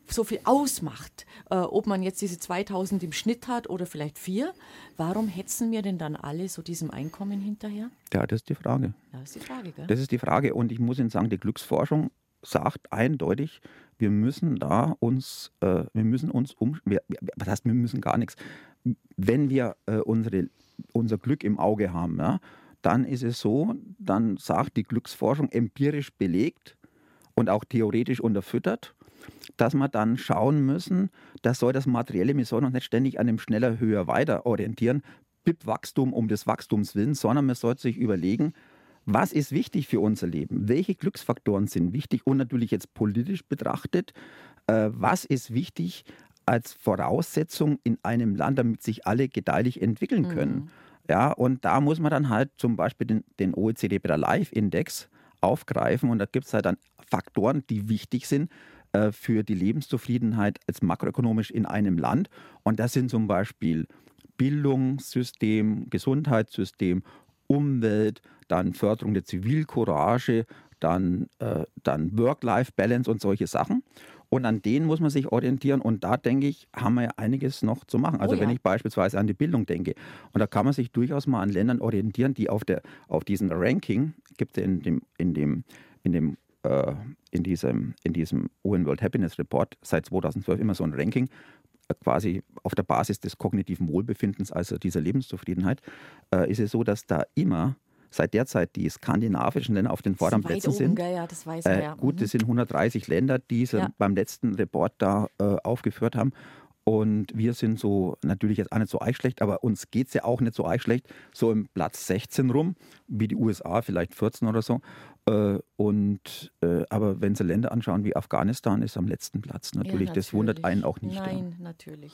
[SPEAKER 2] so viel ausmacht, äh, ob man jetzt diese 2000 im Schnitt hat oder vielleicht vier, warum hetzen wir denn dann alle so diesem Einkommen hinterher?
[SPEAKER 3] Ja, das ist die Frage.
[SPEAKER 2] Das ist die Frage, gell?
[SPEAKER 3] Das ist die Frage und ich muss Ihnen sagen, die Glücksforschung sagt eindeutig, wir müssen da uns, äh, wir müssen uns um, was heißt, wir müssen gar nichts. Wenn wir äh, unsere, unser Glück im Auge haben, ja, dann ist es so, dann sagt die Glücksforschung empirisch belegt und auch theoretisch unterfüttert, dass wir dann schauen müssen, das soll das Materielle, wir sollen uns nicht ständig an dem schneller, höher, weiter orientieren, BIP-Wachstum um des Wachstums willen, sondern man sollte sich überlegen, was ist wichtig für unser Leben? Welche Glücksfaktoren sind wichtig? Und natürlich jetzt politisch betrachtet, äh, was ist wichtig als Voraussetzung in einem Land, damit sich alle gedeihlich entwickeln mhm. können? Mhm. Ja, und da muss man dann halt zum Beispiel den, den OECD Better Life Index aufgreifen und da gibt es halt dann Faktoren, die wichtig sind äh, für die Lebenszufriedenheit als makroökonomisch in einem Land. Und das sind zum Beispiel Bildungssystem, Gesundheitssystem, Umwelt, dann Förderung der Zivilcourage, dann, äh, dann Work-Life-Balance und solche Sachen. Und an denen muss man sich orientieren. Und da denke ich, haben wir ja einiges noch zu machen. Also oh ja. wenn ich beispielsweise an die Bildung denke, und da kann man sich durchaus mal an Ländern orientieren, die auf, der, auf diesem Ranking, gibt es in dem, in dem, in dem äh, in diesem, in diesem UN World Happiness Report seit 2012 immer so ein Ranking, quasi auf der Basis des kognitiven Wohlbefindens, also dieser Lebenszufriedenheit, äh, ist es so, dass da immer seit der Zeit die skandinavischen Länder auf den vorderen Plätzen sind.
[SPEAKER 2] Ja, das weiß man,
[SPEAKER 3] äh, gut, das mhm. sind 130 Länder, die sie ja. beim letzten Report da äh, aufgeführt haben. Und wir sind so natürlich jetzt auch nicht so schlecht, aber uns geht es ja auch nicht so eichschlecht, so im Platz 16 rum, wie die USA, vielleicht 14 oder so. Äh, und, äh, aber wenn Sie Länder anschauen wie Afghanistan, ist am letzten Platz. Natürlich, ja, natürlich. das wundert einen auch nicht.
[SPEAKER 2] Nein, ja. natürlich.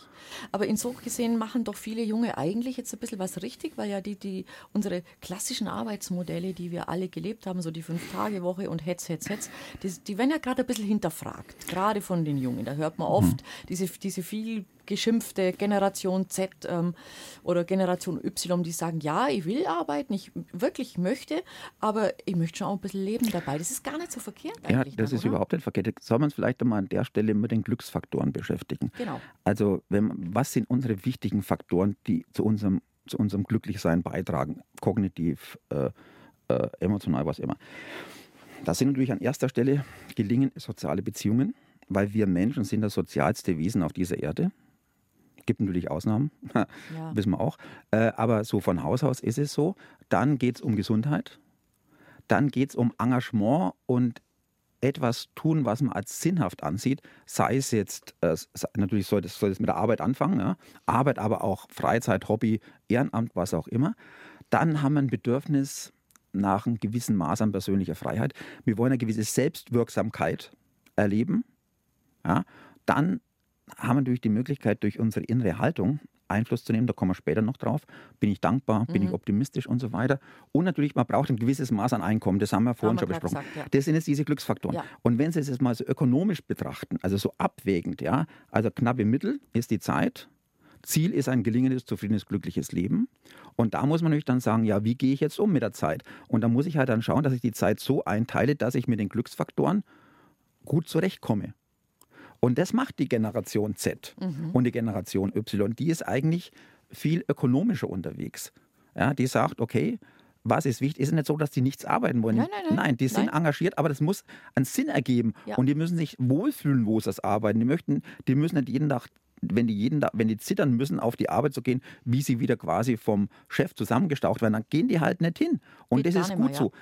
[SPEAKER 2] Aber insofern gesehen machen doch viele Junge eigentlich jetzt ein bisschen was richtig, weil ja die, die unsere klassischen Arbeitsmodelle, die wir alle gelebt haben, so die Fünf-Tage-Woche und Hetz, Hetz, Hetz, die, die werden ja gerade ein bisschen hinterfragt, gerade von den Jungen. Da hört man oft mhm. diese, diese viel geschimpfte Generation Z ähm, oder Generation Y, die sagen, ja, ich will arbeiten, ich wirklich möchte, aber ich möchte schon auch ein bisschen leben dabei. Das ist gar nicht so verkehrt
[SPEAKER 3] Ja, das dann, ist oder? überhaupt nicht verkehrt. Soll man uns vielleicht einmal an der Stelle mit den Glücksfaktoren beschäftigen?
[SPEAKER 2] Genau.
[SPEAKER 3] Also, wenn, was sind unsere wichtigen Faktoren, die zu unserem, zu unserem Glücklichsein beitragen? Kognitiv, äh, äh, emotional, was immer. Da sind natürlich an erster Stelle gelingen soziale Beziehungen, weil wir Menschen sind das sozialste Wesen auf dieser Erde. Gibt natürlich Ausnahmen, ja. wissen wir auch. Äh, aber so von Haus aus ist es so. Dann geht es um Gesundheit. Dann geht es um Engagement und etwas tun, was man als sinnhaft ansieht. Sei es jetzt, äh, natürlich soll das, soll das mit der Arbeit anfangen, ja? Arbeit, aber auch Freizeit, Hobby, Ehrenamt, was auch immer. Dann haben wir ein Bedürfnis nach einem gewissen Maß an persönlicher Freiheit. Wir wollen eine gewisse Selbstwirksamkeit erleben. Ja? Dann haben wir natürlich die Möglichkeit, durch unsere innere Haltung Einfluss zu nehmen. Da kommen wir später noch drauf. Bin ich dankbar? Bin mhm. ich optimistisch und so weiter? Und natürlich, man braucht ein gewisses Maß an Einkommen. Das haben wir vorhin haben schon besprochen. Gesagt, ja. Das sind jetzt diese Glücksfaktoren. Ja. Und wenn Sie es jetzt mal so ökonomisch betrachten, also so abwägend, ja, also knappe Mittel ist die Zeit. Ziel ist ein gelingendes, zufriedenes, glückliches Leben. Und da muss man natürlich dann sagen, ja, wie gehe ich jetzt um mit der Zeit? Und da muss ich halt dann schauen, dass ich die Zeit so einteile, dass ich mit den Glücksfaktoren gut zurechtkomme. Und das macht die Generation Z mhm. und die Generation Y. Die ist eigentlich viel ökonomischer unterwegs. Ja, die sagt, okay, was ist wichtig? Ist es nicht so, dass die nichts arbeiten wollen?
[SPEAKER 2] Nein, nein, nein.
[SPEAKER 3] nein die sind nein. engagiert, aber das muss einen Sinn ergeben. Ja. Und die müssen sich wohlfühlen, wo sie das arbeiten. Die, möchten, die müssen nicht jeden Tag wenn die jeden, wenn die zittern müssen, auf die Arbeit zu gehen, wie sie wieder quasi vom Chef zusammengestaucht werden, dann gehen die halt nicht hin. Und Geht das ist gut mehr, so.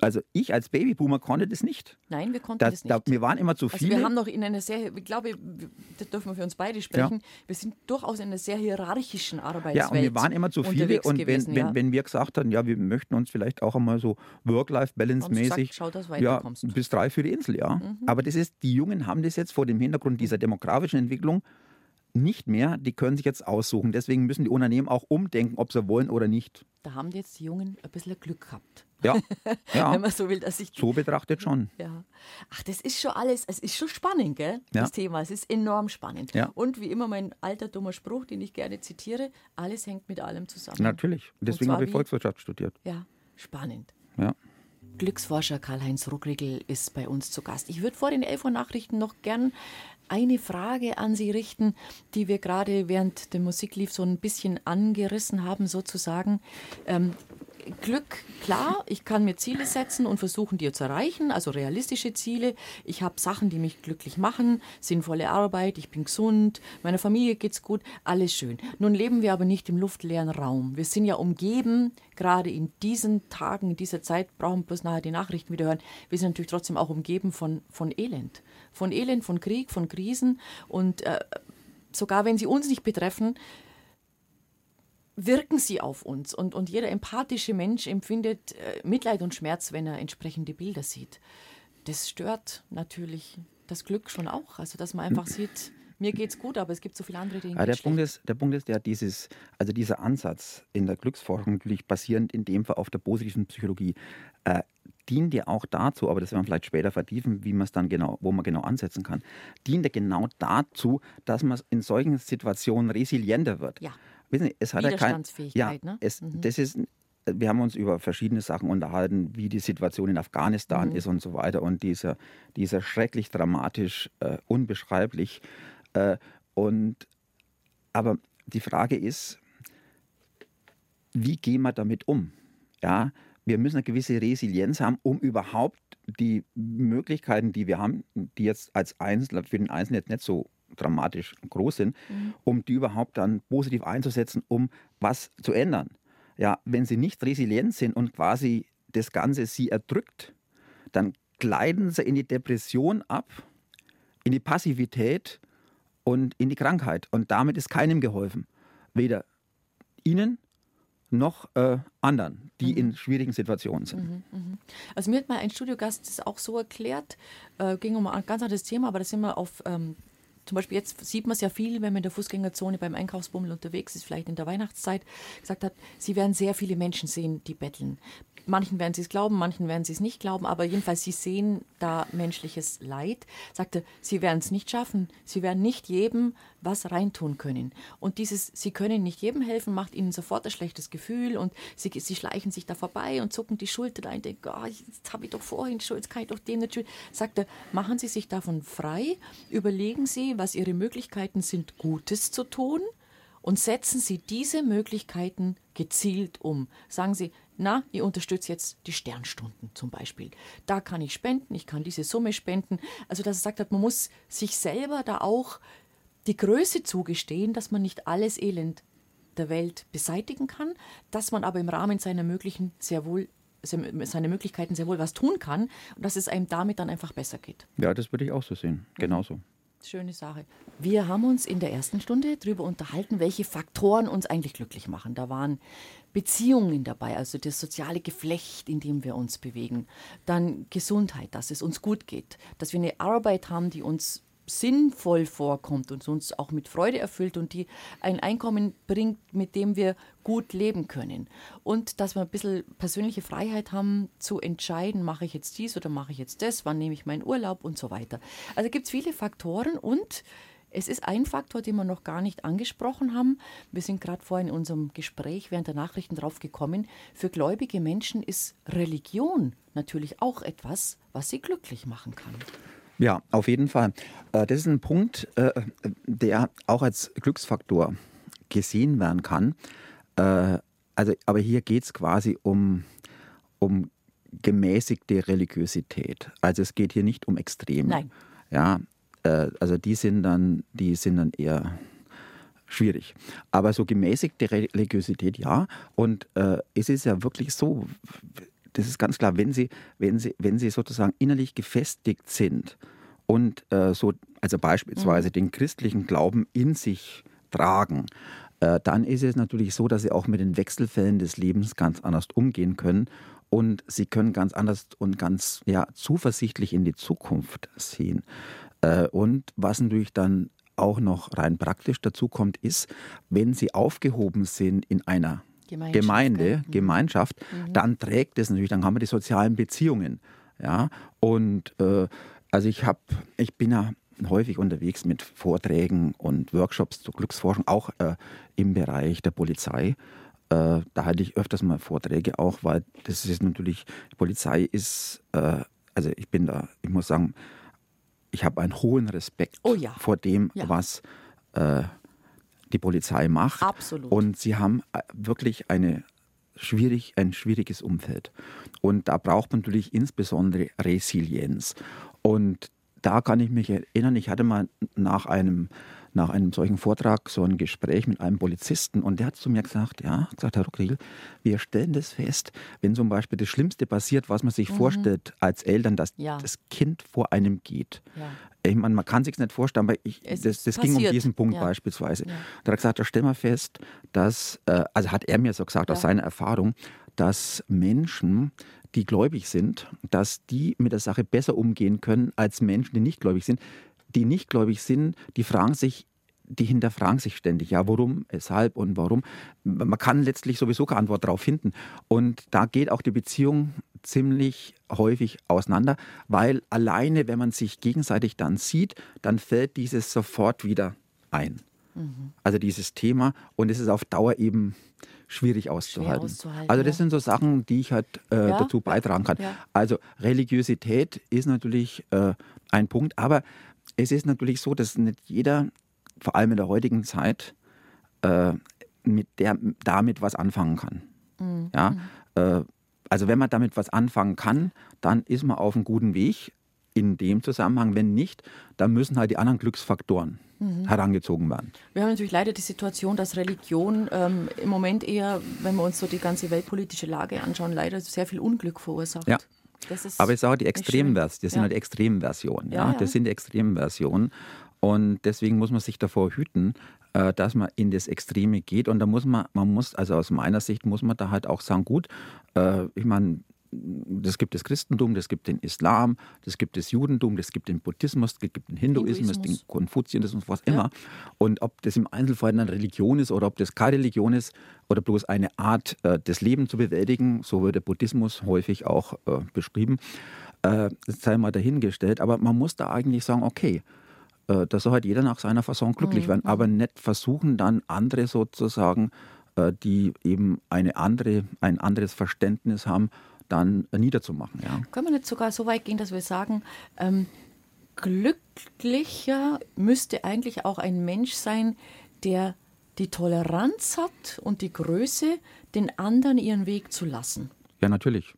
[SPEAKER 3] Also ich als Babyboomer konnte das nicht.
[SPEAKER 2] Nein, wir konnten das, das nicht. Da,
[SPEAKER 3] wir waren immer zu viele.
[SPEAKER 2] Also wir haben noch in einer sehr, ich glaube, das dürfen wir für uns beide sprechen, ja. wir sind durchaus in einer sehr hierarchischen Arbeitswelt
[SPEAKER 3] Ja, und wir waren immer zu viele und gewesen, wenn, ja. wenn, wir gesagt haben, ja, wir möchten uns vielleicht auch einmal so Work-Life-Balance-mäßig ja, bis drei für die Insel, ja. Mhm. Aber das ist, die Jungen haben das jetzt vor dem Hintergrund dieser demografischen Entwicklung nicht mehr, die können sich jetzt aussuchen. Deswegen müssen die Unternehmen auch umdenken, ob sie wollen oder nicht.
[SPEAKER 2] Da haben jetzt die Jungen ein bisschen Glück gehabt.
[SPEAKER 3] Ja, ja.
[SPEAKER 2] wenn man so will, dass ich
[SPEAKER 3] so betrachtet schon.
[SPEAKER 2] Ja. Ach, das ist schon alles, es ist schon spannend, gell? Ja. Das Thema, es ist enorm spannend.
[SPEAKER 3] Ja.
[SPEAKER 2] Und wie immer mein alter dummer Spruch, den ich gerne zitiere: Alles hängt mit allem zusammen.
[SPEAKER 3] Natürlich. Deswegen habe ich Volkswirtschaft studiert.
[SPEAKER 2] Ja, spannend.
[SPEAKER 3] Ja.
[SPEAKER 2] Glücksforscher Karl-Heinz Ruckriegel ist bei uns zu Gast. Ich würde vor den 11 Uhr Nachrichten noch gern eine Frage an Sie richten, die wir gerade während der Musik lief so ein bisschen angerissen haben, sozusagen. Ähm, Glück, klar, ich kann mir Ziele setzen und versuchen, die zu erreichen, also realistische Ziele. Ich habe Sachen, die mich glücklich machen, sinnvolle Arbeit, ich bin gesund, meiner Familie geht's gut, alles schön. Nun leben wir aber nicht im luftleeren Raum. Wir sind ja umgeben, gerade in diesen Tagen, in dieser Zeit, brauchen wir bloß nachher die Nachrichten wieder hören. Wir sind natürlich trotzdem auch umgeben von, von Elend. Von Elend, von Krieg, von Krisen und äh, sogar wenn sie uns nicht betreffen, wirken sie auf uns. Und, und jeder empathische Mensch empfindet äh, Mitleid und Schmerz, wenn er entsprechende Bilder sieht. Das stört natürlich das Glück schon auch. Also, dass man einfach sieht, mir geht's gut, aber es gibt so viele andere Dinge.
[SPEAKER 3] Ja, der, Punkt ist, der Punkt ist ja dieses, also dieser Ansatz in der Glücksforschung, natürlich basierend in dem Fall auf der positiven Psychologie, äh, dient ja auch dazu, aber das werden wir vielleicht später vertiefen, wie man es dann genau, wo man genau ansetzen kann, dient ja genau dazu, dass man in solchen Situationen resilienter wird.
[SPEAKER 2] Ja.
[SPEAKER 3] Wissen Sie, es hat ja kein, ja,
[SPEAKER 2] ne?
[SPEAKER 3] es, mhm. das ist, wir haben uns über verschiedene Sachen unterhalten, wie die Situation in Afghanistan mhm. ist und so weiter und dieser, dieser schrecklich dramatisch, äh, unbeschreiblich. Äh, und, aber die Frage ist, wie gehen wir damit um? Ja, wir müssen eine gewisse Resilienz haben, um überhaupt die Möglichkeiten, die wir haben, die jetzt als Einzelner für den Einzelnen jetzt nicht so dramatisch groß sind, mhm. um die überhaupt dann positiv einzusetzen, um was zu ändern. Ja, wenn sie nicht resilient sind und quasi das Ganze sie erdrückt, dann gleiten sie in die Depression ab, in die Passivität und in die Krankheit. Und damit ist keinem geholfen. Weder ihnen noch äh, anderen, die mhm. in schwierigen Situationen sind. Mhm,
[SPEAKER 2] mh. Also mir hat mal ein Studiogast das auch so erklärt, äh, ging um ein ganz anderes Thema, aber da sind wir auf ähm, zum Beispiel jetzt sieht man es ja viel, wenn man in der Fußgängerzone beim Einkaufsbummel unterwegs ist, vielleicht in der Weihnachtszeit, gesagt hat, sie werden sehr viele Menschen sehen, die betteln. Manchen werden sie es glauben, manchen werden sie es nicht glauben, aber jedenfalls sie sehen da menschliches Leid. Sagte, sie werden es nicht schaffen, sie werden nicht jedem was reintun können. Und dieses, sie können nicht jedem helfen, macht ihnen sofort ein schlechtes Gefühl und sie, sie schleichen sich da vorbei und zucken die Schulter ein, denken, oh, jetzt habe ich doch vorhin schon, jetzt kann ich doch dem nicht schuld. Sagte, machen Sie sich davon frei, überlegen Sie, was Ihre Möglichkeiten sind, Gutes zu tun und setzen Sie diese Möglichkeiten gezielt um. Sagen Sie, na, ich unterstütze jetzt die Sternstunden zum Beispiel. Da kann ich spenden, ich kann diese Summe spenden. Also, dass er sagt hat, man muss sich selber da auch die Größe zugestehen, dass man nicht alles Elend der Welt beseitigen kann, dass man aber im Rahmen seiner möglichen sehr wohl seine Möglichkeiten sehr wohl was tun kann und dass es einem damit dann einfach besser geht.
[SPEAKER 3] Ja, das würde ich auch so sehen. Genauso.
[SPEAKER 2] Schöne Sache. Wir haben uns in der ersten Stunde darüber unterhalten, welche Faktoren uns eigentlich glücklich machen. Da waren Beziehungen dabei, also das soziale Geflecht, in dem wir uns bewegen. Dann Gesundheit, dass es uns gut geht, dass wir eine Arbeit haben, die uns sinnvoll vorkommt und uns auch mit Freude erfüllt und die ein Einkommen bringt, mit dem wir gut leben können. Und dass wir ein bisschen persönliche Freiheit haben zu entscheiden, mache ich jetzt dies oder mache ich jetzt das, wann nehme ich meinen Urlaub und so weiter. Also gibt es viele Faktoren und es ist ein Faktor, den wir noch gar nicht angesprochen haben. Wir sind gerade vorhin in unserem Gespräch während der Nachrichten drauf gekommen. Für gläubige Menschen ist Religion natürlich auch etwas, was sie glücklich machen kann.
[SPEAKER 3] Ja, auf jeden Fall. Äh, das ist ein Punkt, äh, der auch als Glücksfaktor gesehen werden kann. Äh, also, aber hier geht es quasi um, um gemäßigte Religiosität. Also es geht hier nicht um Extreme.
[SPEAKER 2] Nein.
[SPEAKER 3] Ja, also die sind dann, die sind dann eher schwierig. Aber so gemäßigte Religiosität, ja. Und äh, es ist ja wirklich so, das ist ganz klar, wenn sie, wenn sie, wenn sie sozusagen innerlich gefestigt sind und äh, so, also beispielsweise mhm. den christlichen Glauben in sich tragen, äh, dann ist es natürlich so, dass sie auch mit den Wechselfällen des Lebens ganz anders umgehen können und sie können ganz anders und ganz ja, zuversichtlich in die Zukunft sehen. Äh, und was natürlich dann auch noch rein praktisch dazu kommt, ist, wenn sie aufgehoben sind in einer Gemeinde, mhm. Gemeinschaft, mhm. dann trägt es natürlich, dann haben wir die sozialen Beziehungen. Ja, und äh, also ich habe, ich bin ja häufig unterwegs mit Vorträgen und Workshops zur Glücksforschung, auch äh, im Bereich der Polizei. Äh, da halte ich öfters mal Vorträge auch, weil das ist natürlich, die Polizei ist, äh, also ich bin da, ich muss sagen, ich habe einen hohen Respekt
[SPEAKER 2] oh ja.
[SPEAKER 3] vor dem, ja. was äh, die Polizei macht.
[SPEAKER 2] Absolut.
[SPEAKER 3] Und sie haben äh, wirklich eine schwierig, ein schwieriges Umfeld. Und da braucht man natürlich insbesondere Resilienz. Und da kann ich mich erinnern, ich hatte mal nach einem, nach einem solchen Vortrag so ein Gespräch mit einem Polizisten und der hat zu mir gesagt, ja, gesagt, Herr Ruckriegel, wir stellen das fest, wenn zum Beispiel das Schlimmste passiert, was man sich mhm. vorstellt als Eltern, dass ja. das Kind vor einem geht. Ja. Ich meine, man kann sich nicht vorstellen, aber ich, das, das ging um diesen Punkt ja. beispielsweise. Da hat er gesagt, da stellen wir fest, dass, äh, also hat er mir so gesagt aus seiner Erfahrung, dass Menschen die gläubig sind, dass die mit der Sache besser umgehen können als Menschen, die nicht gläubig sind. Die nicht gläubig sind, die fragen sich, die hinterfragen sich ständig, ja, warum, weshalb und warum. Man kann letztlich sowieso keine Antwort darauf finden. Und da geht auch die Beziehung ziemlich häufig auseinander, weil alleine, wenn man sich gegenseitig dann sieht, dann fällt dieses sofort wieder ein. Mhm. Also dieses Thema und es ist auf Dauer eben schwierig auszuhalten. auszuhalten also das ja. sind so Sachen, die ich halt äh, ja, dazu beitragen kann. Ja. Also Religiosität ist natürlich äh, ein Punkt, aber es ist natürlich so, dass nicht jeder, vor allem in der heutigen Zeit, äh, mit der, damit was anfangen kann. Mhm. Ja? Mhm. Äh, also wenn man damit was anfangen kann, dann ist man auf einem guten Weg in dem Zusammenhang. Wenn nicht, dann müssen halt die anderen Glücksfaktoren mhm. herangezogen werden.
[SPEAKER 2] Wir haben natürlich leider die Situation, dass Religion ähm, im Moment eher, wenn wir uns so die ganze weltpolitische Lage anschauen, leider sehr viel Unglück verursacht.
[SPEAKER 3] Ja. Aber es ist auch die Extremversion, das sind ja. halt Extremversionen. Ja, ja, Das sind Extremversionen. Und deswegen muss man sich davor hüten, äh, dass man in das Extreme geht. Und da muss man, man muss, also aus meiner Sicht muss man da halt auch sagen, gut, äh, ich meine, das gibt das Christentum, das gibt den Islam, das gibt das Judentum, das gibt den Buddhismus, das gibt den Hinduismus, Hinduismus. den Konfuzianismus, was immer. Ja. Und ob das im Einzelfall eine Religion ist oder ob das keine Religion ist oder bloß eine Art, äh, das Leben zu bewältigen, so wird der Buddhismus häufig auch äh, beschrieben, äh, das sei mal dahingestellt. Aber man muss da eigentlich sagen, okay, äh, da soll halt jeder nach seiner Fasson glücklich mhm. werden, aber nicht versuchen dann andere sozusagen, äh, die eben eine andere, ein anderes Verständnis haben, dann niederzumachen. Ja.
[SPEAKER 2] Können wir nicht sogar so weit gehen, dass wir sagen, ähm, glücklicher müsste eigentlich auch ein Mensch sein, der die Toleranz hat und die Größe, den anderen ihren Weg zu lassen?
[SPEAKER 3] Ja, natürlich.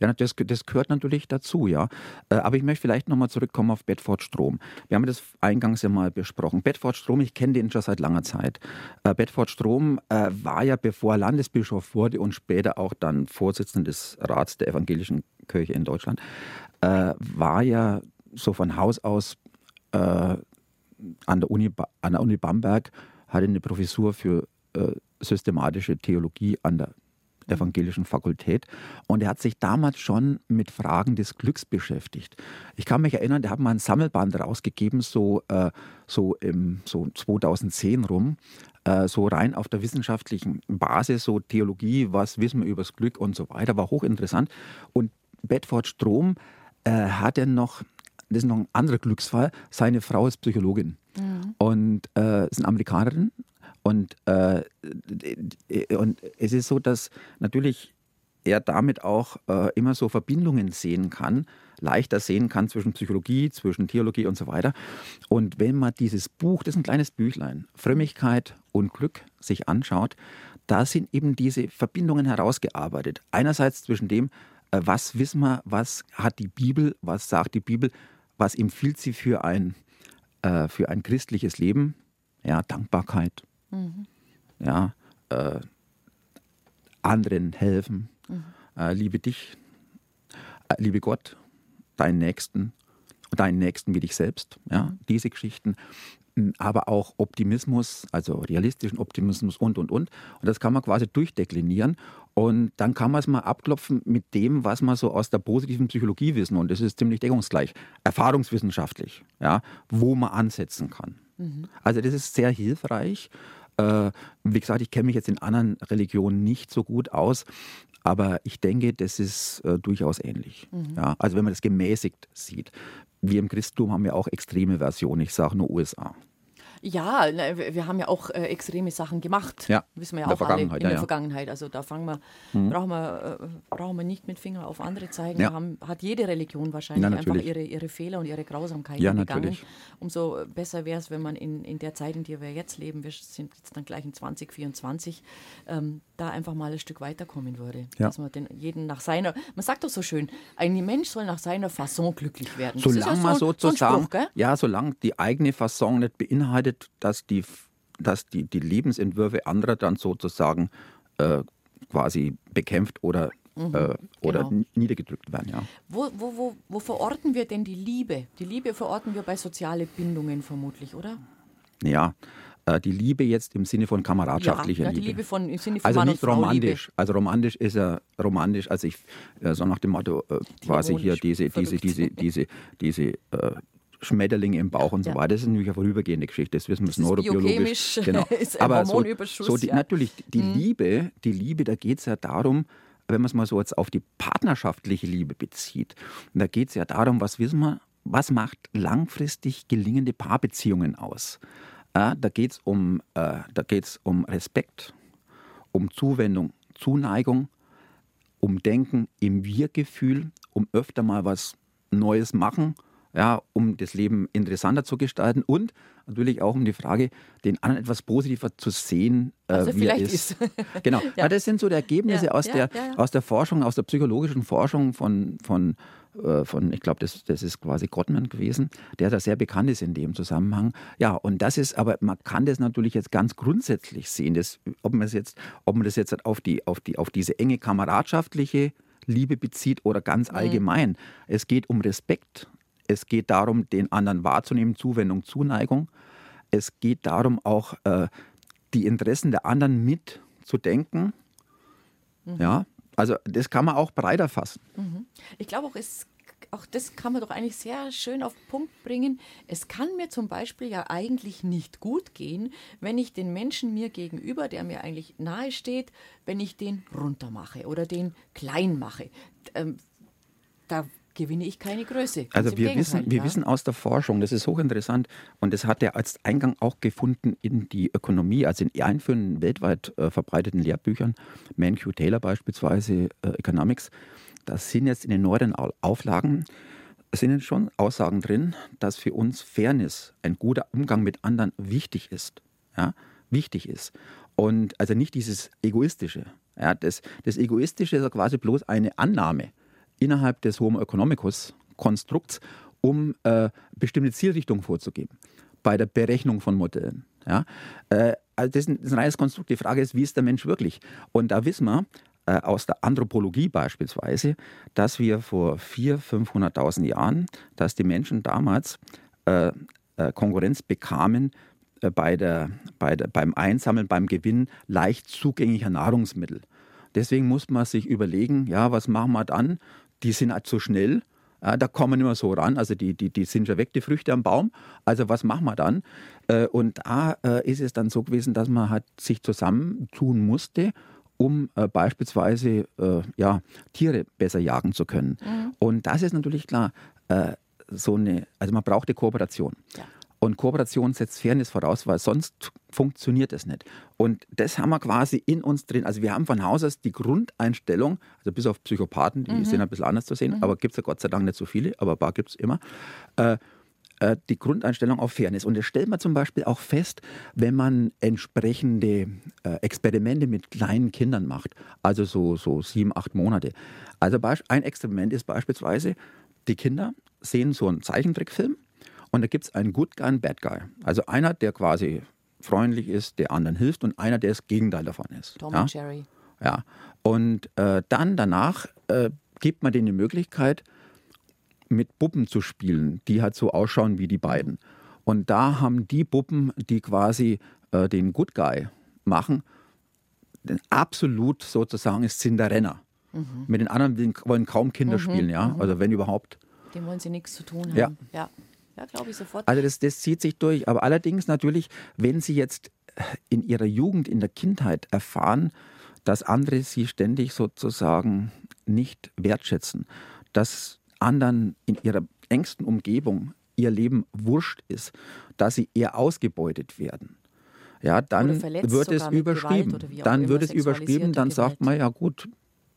[SPEAKER 3] Ja, das, das gehört natürlich dazu, ja. Äh, aber ich möchte vielleicht nochmal zurückkommen auf Bedford Strom. Wir haben das eingangs ja mal besprochen. Bedford Strom, ich kenne den schon seit langer Zeit. Äh, Bedford Strom äh, war ja, bevor er Landesbischof wurde und später auch dann Vorsitzender des Rats der evangelischen Kirche in Deutschland, war ja so von Haus aus an der Uni, an der Uni Bamberg, hatte eine Professur für systematische Theologie an der evangelischen Fakultät. Und er hat sich damals schon mit Fragen des Glücks beschäftigt. Ich kann mich erinnern, der hat mal ein Sammelband rausgegeben, so, äh, so im so 2010 rum, äh, so rein auf der wissenschaftlichen Basis, so Theologie, was wissen wir über das Glück und so weiter, war hochinteressant. Und Bedford Strom äh, hat er noch, das ist noch ein anderer Glücksfall, seine Frau ist Psychologin. Mhm. Und äh, ist eine Amerikanerin und, äh, und es ist so, dass natürlich er damit auch äh, immer so Verbindungen sehen kann, leichter sehen kann zwischen Psychologie, zwischen Theologie und so weiter. Und wenn man dieses Buch, das ist ein kleines Büchlein, Frömmigkeit und Glück sich anschaut, da sind eben diese Verbindungen herausgearbeitet. Einerseits zwischen dem, äh, was wissen wir, was hat die Bibel, was sagt die Bibel, was empfiehlt sie für ein, äh, für ein christliches Leben, ja, Dankbarkeit, Mhm. Ja, äh, anderen helfen. Mhm. Äh, liebe dich, äh, liebe Gott, deinen Nächsten und deinen Nächsten wie dich selbst. Ja, mhm. diese Geschichten. Hm, aber auch Optimismus, also realistischen Optimismus und, und, und. Und das kann man quasi durchdeklinieren. Und dann kann man es mal abklopfen mit dem, was man so aus der positiven Psychologie wissen. Und das ist ziemlich deckungsgleich. Erfahrungswissenschaftlich, ja, wo man ansetzen kann. Mhm. Also das ist sehr hilfreich. Äh, wie gesagt, ich kenne mich jetzt in anderen Religionen nicht so gut aus, aber ich denke, das ist äh, durchaus ähnlich. Mhm. Ja, also wenn man das gemäßigt sieht. Wir im Christentum haben ja auch extreme Versionen. Ich sage nur USA.
[SPEAKER 2] Ja, wir haben ja auch äh, extreme Sachen gemacht.
[SPEAKER 3] Ja,
[SPEAKER 2] wissen wir ja
[SPEAKER 3] in der
[SPEAKER 2] auch alle in
[SPEAKER 3] Vergangenheit,
[SPEAKER 2] der
[SPEAKER 3] ja, ja.
[SPEAKER 2] Vergangenheit. Also da fangen wir, brauchen, wir äh, brauchen wir nicht mit Finger auf andere zeigen.
[SPEAKER 3] Ja.
[SPEAKER 2] Haben, hat jede Religion wahrscheinlich
[SPEAKER 3] Ja,
[SPEAKER 2] einfach ihre, ihre Fehler und ihre Grausamkeiten
[SPEAKER 3] Ja,
[SPEAKER 2] begangen.
[SPEAKER 3] natürlich.
[SPEAKER 2] Umso besser wäre es, wenn man in, in der Zeit, in der wir jetzt leben, wir sind jetzt dann gleich in 2024, ähm, da einfach mal ein Stück weiterkommen würde.
[SPEAKER 3] Ja.
[SPEAKER 2] Dass man den jeden nach seiner, man sagt doch so schön, ein Mensch soll nach seiner Fasson glücklich werden.
[SPEAKER 3] Solange
[SPEAKER 2] ja
[SPEAKER 3] man
[SPEAKER 2] so, so
[SPEAKER 3] sozusagen,
[SPEAKER 2] Spruch,
[SPEAKER 3] ja, solange die eigene Fasson nicht beinhaltet, dass die, dass die, die Lebensentwürfe anderer dann sozusagen äh, quasi bekämpft oder, äh, oder
[SPEAKER 2] genau.
[SPEAKER 3] niedergedrückt werden. Ja.
[SPEAKER 2] Wo, wo, wo, wo verorten wir denn die Liebe? Die Liebe verorten wir bei soziale Bindungen vermutlich, oder?
[SPEAKER 3] Ja, äh, die Liebe jetzt im Sinne von kameradschaftlicher
[SPEAKER 2] ja, die
[SPEAKER 3] Liebe.
[SPEAKER 2] Von, im Sinne von
[SPEAKER 3] Also
[SPEAKER 2] Mann
[SPEAKER 3] nicht romantisch. Also romantisch ist er romantisch, also ich äh, so nach dem Motto äh, quasi hier diese, diese, diese, diese, diese äh, Schmetterlinge im Bauch und so weiter. Das ist natürlich eine vorübergehende Geschichte. Das wissen wir
[SPEAKER 2] Das ist
[SPEAKER 3] neurobiologisch. Genau.
[SPEAKER 2] ist ein
[SPEAKER 3] Aber so,
[SPEAKER 2] Hormonüberschuss,
[SPEAKER 3] so die,
[SPEAKER 2] ja. Mhm.
[SPEAKER 3] natürlich die Liebe, die Liebe, da geht es ja darum, wenn man es mal so jetzt auf die partnerschaftliche Liebe bezieht, und da geht es ja darum, was wissen wir, was macht langfristig gelingende Paarbeziehungen aus? Ja, da geht es um, äh, da geht's um Respekt, um Zuwendung, Zuneigung, um Denken im Wir-Gefühl, um öfter mal was Neues machen, ja, um das Leben interessanter zu gestalten und natürlich auch um die Frage, den anderen etwas positiver zu sehen, äh,
[SPEAKER 2] Also
[SPEAKER 3] wie er ist. genau.
[SPEAKER 2] Ja.
[SPEAKER 3] ja. das sind so die Ergebnisse
[SPEAKER 2] Ja,
[SPEAKER 3] aus,
[SPEAKER 2] ja,
[SPEAKER 3] der, aus der Forschung, aus der psychologischen Forschung von, von, äh, von ich glaube, das, das ist quasi Gottman gewesen, der da sehr bekannt ist in dem Zusammenhang. Ja, und das ist, aber man kann das natürlich jetzt ganz grundsätzlich sehen, das, ob man es jetzt, ob man das jetzt auf die, auf die, auf diese enge kameradschaftliche Liebe bezieht oder ganz
[SPEAKER 2] Mhm.
[SPEAKER 3] allgemein. Es geht um Respekt. Es geht darum, den anderen wahrzunehmen, Zuwendung, Zuneigung. Es geht darum, auch äh, die Interessen der anderen mitzudenken.
[SPEAKER 2] Mhm.
[SPEAKER 3] Ja, also das kann man auch breiter fassen.
[SPEAKER 2] Ich glaube auch, es, auch das kann man doch eigentlich sehr schön auf den Punkt bringen. Es kann mir zum Beispiel ja eigentlich nicht gut gehen, wenn ich den Menschen mir gegenüber, der mir eigentlich nahe steht, wenn ich den runtermache oder den klein mache. Ähm, da gewinne ich keine Größe.
[SPEAKER 3] Also wir
[SPEAKER 2] Gegenteil,
[SPEAKER 3] wissen, wir
[SPEAKER 2] ja.
[SPEAKER 3] wissen aus der Forschung, das ist hochinteressant und das hat er als Eingang auch gefunden in die Ökonomie, also in einführenden weltweit äh, verbreiteten Lehrbüchern, Manque Taylor beispielsweise, äh, Economics, das sind jetzt in den neueren Au- Auflagen sind schon Aussagen drin, dass für uns Fairness, ein guter Umgang mit anderen wichtig ist. Ja, wichtig ist. Und also nicht dieses Egoistische. Ja, das, das Egoistische ist ja quasi bloß eine Annahme innerhalb des Homo economicus Konstrukts, um äh, bestimmte Zielrichtungen vorzugeben bei der Berechnung von Modellen. Ja? Äh, also das, ist ein, das ist ein reines Konstrukt. Die Frage ist, wie ist der Mensch wirklich? Und da wissen wir äh, aus der Anthropologie beispielsweise, dass wir vor 400.000, 500.000 Jahren, dass die Menschen damals äh, äh, Konkurrenz bekamen äh, bei der, bei der, beim Einsammeln, beim Gewinn leicht zugänglicher Nahrungsmittel. Deswegen muss man sich überlegen, ja, was machen wir dann? Die sind halt zu schnell, da kommen mehr so ran, also die, die, die sind schon weg, die Früchte am Baum. Also was machen wir dann? Äh, und da äh, ist es dann so gewesen, dass man halt sich zusammentun musste, um äh, beispielsweise ja, Tiere besser jagen zu können. Und das ist natürlich klar, so eine, also man braucht eine Kooperation.
[SPEAKER 2] Ja.
[SPEAKER 3] Und Kooperation setzt Fairness voraus, weil sonst funktioniert es nicht. Und das haben wir quasi in uns drin. Also wir haben von Haus aus die Grundeinstellung, also bis auf Psychopathen, die sind ein bisschen anders zu sehen, aber gibt es ja Gott sei Dank nicht so viele, aber ein paar gibt es immer. Äh, äh, die Grundeinstellung auf Fairness. Und das stellt man zum Beispiel auch fest, wenn man entsprechende äh, Experimente mit kleinen Kindern macht, also so, so sieben, acht Monate. Also ein Experiment ist beispielsweise, die Kinder sehen so einen Zeichentrickfilm und da gibt es einen Good Guy und Bad Guy. Also einer, der quasi freundlich ist, der anderen hilft und einer, der das Gegenteil davon ist.
[SPEAKER 2] Tom
[SPEAKER 3] ja?
[SPEAKER 2] und Jerry.
[SPEAKER 3] Ja. Und äh, dann danach äh, gibt man denen die Möglichkeit, mit Puppen zu spielen, die halt so ausschauen wie die beiden. Und da haben die Puppen, die quasi äh, den Good Guy machen, den absolut sozusagen ist Cinderella. Mit den anderen wollen- kaum Kinder spielen, ja. Also wenn überhaupt.
[SPEAKER 2] Dem wollen sie nichts zu tun haben.
[SPEAKER 3] Ja.
[SPEAKER 2] Ja, ja glaube ich sofort.
[SPEAKER 3] Also das, das zieht sich durch. Aber allerdings natürlich, wenn Sie jetzt in Ihrer Jugend, in der Kindheit erfahren, dass andere Sie ständig sozusagen nicht wertschätzen, dass anderen in ihrer engsten Umgebung ihr Leben wurscht ist, dass sie eher ausgebeutet werden, ja, dann wird es überschrieben. Dann wird es überschrieben, dann sagt man, ja gut,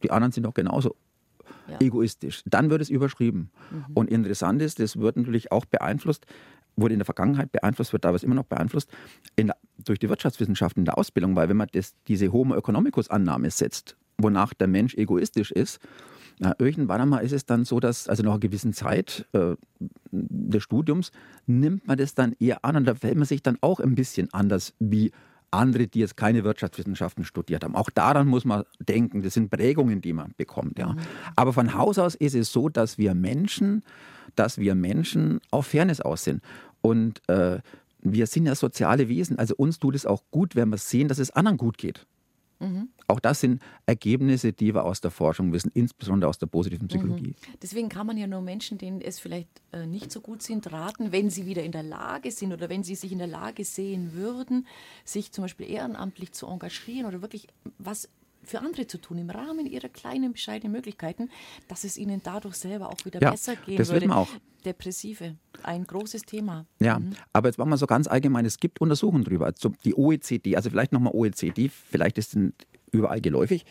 [SPEAKER 3] die anderen sind doch genauso ja. egoistisch. Dann wird es überschrieben. Mhm. Und interessant ist, das wird natürlich auch beeinflusst, wurde in der Vergangenheit beeinflusst, wird aber immer noch beeinflusst der, durch die Wirtschaftswissenschaften in der Ausbildung, weil wenn man das, diese Homo economicus Annahme setzt, wonach der Mensch egoistisch ist, na, irgendwann einmal ist es dann so, dass also nach einer gewissen Zeit äh, des Studiums nimmt man das dann eher an und da fällt man sich dann auch ein bisschen anders wie andere, die jetzt keine Wirtschaftswissenschaften studiert haben. Auch daran muss man denken, das sind Prägungen, die man bekommt. Ja. Aber von Haus aus ist es so, dass wir Menschen, dass wir Menschen auf Fairness aussehen. Und äh, wir sind ja soziale Wesen, also uns tut es auch gut, wenn wir sehen, dass es anderen gut geht. Mhm. Auch das sind Ergebnisse, die wir aus der Forschung wissen, insbesondere aus der positiven Psychologie.
[SPEAKER 2] Mhm. Deswegen kann man ja nur Menschen, denen es vielleicht äh, nicht so gut sind, raten, wenn sie wieder in der Lage sind oder wenn sie sich in der Lage sehen würden, sich zum Beispiel ehrenamtlich zu engagieren oder wirklich was für andere zu tun, im Rahmen ihrer kleinen, bescheidenen Möglichkeiten, dass es ihnen dadurch selber auch wieder ja, besser gehen
[SPEAKER 3] das
[SPEAKER 2] würde.
[SPEAKER 3] Man auch.
[SPEAKER 2] Depressive, ein großes Thema.
[SPEAKER 3] Ja, mhm. aber jetzt machen wir so ganz allgemein, es gibt Untersuchungen darüber. Also die OECD, also vielleicht nochmal OECD, vielleicht ist überall geläufig.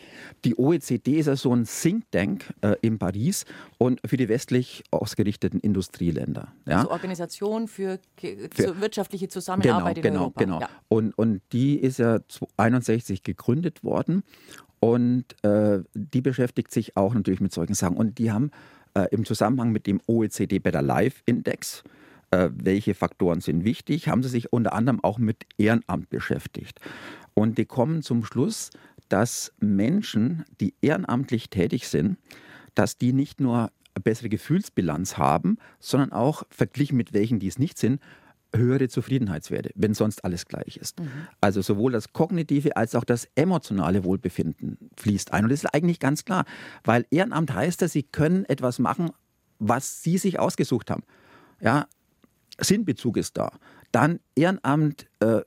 [SPEAKER 3] Die OECD ist ja so ein Think Tank äh, in Paris und für die westlich ausgerichteten Industrieländer. Ja?
[SPEAKER 2] Also Organisation für, für wirtschaftliche Zusammenarbeit
[SPEAKER 3] genau,
[SPEAKER 2] in Europa.
[SPEAKER 3] Genau, genau. Ja. Und, und die ist ja 1961 gegründet worden und äh, die beschäftigt sich auch natürlich mit solchen Sachen. Und die haben äh, im Zusammenhang mit dem OECD Better Life Index, äh, welche Faktoren sind wichtig, haben sie sich unter anderem auch mit Ehrenamt beschäftigt. Und die kommen zum Schluss, dass Menschen, die ehrenamtlich tätig sind, dass die nicht nur eine bessere Gefühlsbilanz haben, sondern auch verglichen mit welchen, die es nicht sind, höhere Zufriedenheitswerte, wenn sonst alles gleich ist. Mhm. Also sowohl das kognitive als auch das emotionale Wohlbefinden fließt ein. Und das ist eigentlich ganz klar, weil Ehrenamt heißt ja, Sie können etwas machen, was Sie sich ausgesucht haben. Ja, Sinnbezug ist da. Dann Ehrenamt äh,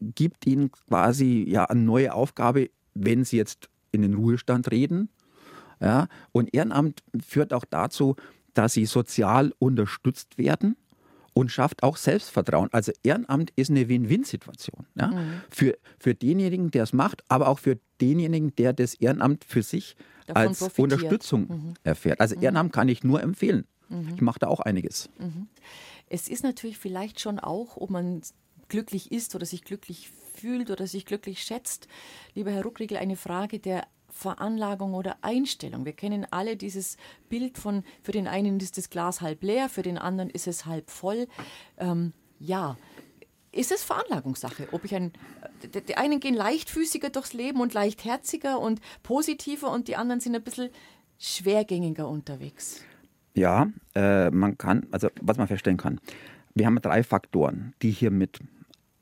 [SPEAKER 3] gibt Ihnen quasi ja eine neue Aufgabe, wenn Sie jetzt in den Ruhestand reden. Ja, und Ehrenamt führt auch dazu, dass Sie sozial unterstützt werden und schafft auch Selbstvertrauen. Also Ehrenamt ist eine Win-Win-Situation. Ja? Mhm. Für, für denjenigen, der es macht, aber auch für denjenigen, der das Ehrenamt für sich Davon als profitiert. Unterstützung mhm. erfährt. Also mhm. Ehrenamt kann ich nur empfehlen. Mhm. Ich mache da auch einiges.
[SPEAKER 2] Mhm. Es ist natürlich vielleicht schon auch, ob man glücklich ist oder sich glücklich fühlt oder sich glücklich schätzt, lieber Herr Ruckriegel, eine Frage der Veranlagung oder Einstellung. Wir kennen alle dieses Bild von, für den einen ist das Glas halb leer, für den anderen ist es halb voll. Ähm, ja, ist es Veranlagungssache, ob ich ein, die einen gehen leichtfüßiger durchs Leben und leichtherziger und positiver und die anderen sind ein bisschen schwergängiger unterwegs.
[SPEAKER 3] Ja, äh, man kann, also was man feststellen kann, wir haben drei Faktoren, die hier mit